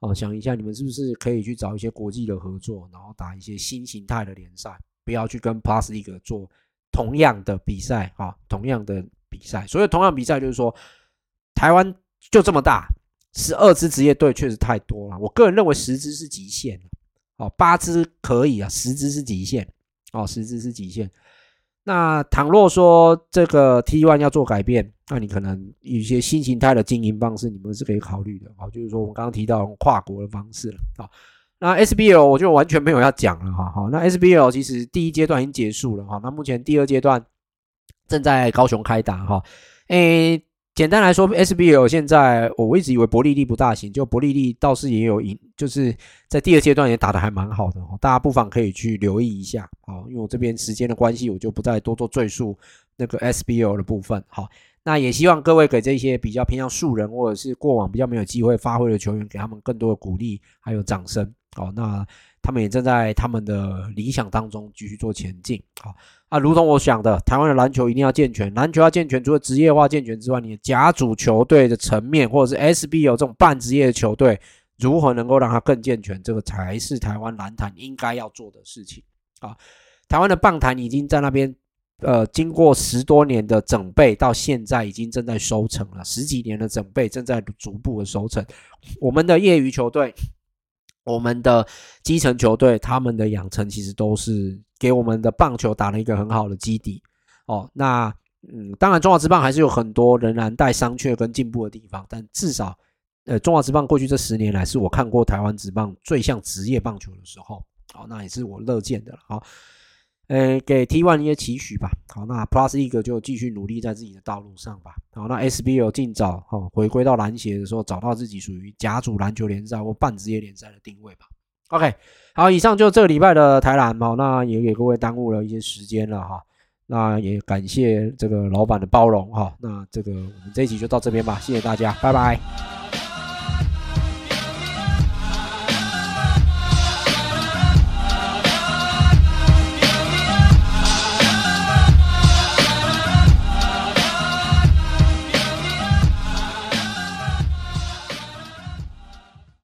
哦，想一下你们是不是可以去找一些国际的合作，然后打一些新形态的联赛。不要去跟 Plus League 做同样的比赛啊，同样的比赛。所以同样比赛就是说，台湾就这么大，十二支职业队确实太多了。我个人认为十支是极限，哦，八支可以啊，十支是极限，哦，十支是极限。那倘若说这个 T1 要做改变，那你可能有一些新形态的经营方式，你们是可以考虑的啊，就是说我们刚刚提到跨国的方式了啊。那 SBL 我就完全没有要讲了哈，好，那 SBL 其实第一阶段已经结束了哈，那目前第二阶段正在高雄开打哈，诶，简单来说，SBL 现在我一直以为伯利利不大行，就伯利利倒是也有赢，就是在第二阶段也打得还蛮好的，大家不妨可以去留意一下，好，因为我这边时间的关系，我就不再多做赘述那个 SBL 的部分，好，那也希望各位给这些比较偏向素人或者是过往比较没有机会发挥的球员，给他们更多的鼓励还有掌声。好，那他们也正在他们的理想当中继续做前进。好啊，如同我想的，台湾的篮球一定要健全，篮球要健全，除了职业化健全之外，你的甲组球队的层面，或者是 SBL 这种半职业的球队，如何能够让它更健全，这个才是台湾篮坛应该要做的事情。啊，台湾的棒坛已经在那边，呃，经过十多年的整备，到现在已经正在收成了，十几年的整备正在逐步的收成。我们的业余球队。我们的基层球队，他们的养成其实都是给我们的棒球打了一个很好的基底哦。那嗯，当然中华职棒还是有很多仍然待商榷跟进步的地方，但至少呃，中华职棒过去这十年来是我看过台湾职棒最像职业棒球的时候，哦，那也是我乐见的了。好，呃，给 T1 一些期许吧。好，那 Plus League 就继续努力在自己的道路上吧。好，那 SBL 尽早哈回归到篮协的时候，找到自己属于甲组篮球联赛或半职业联赛的定位吧。OK，好，以上就这个礼拜的台篮，好，那也给各位耽误了一些时间了哈。那也感谢这个老板的包容哈。那这个我们这一集就到这边吧，谢谢大家，拜拜。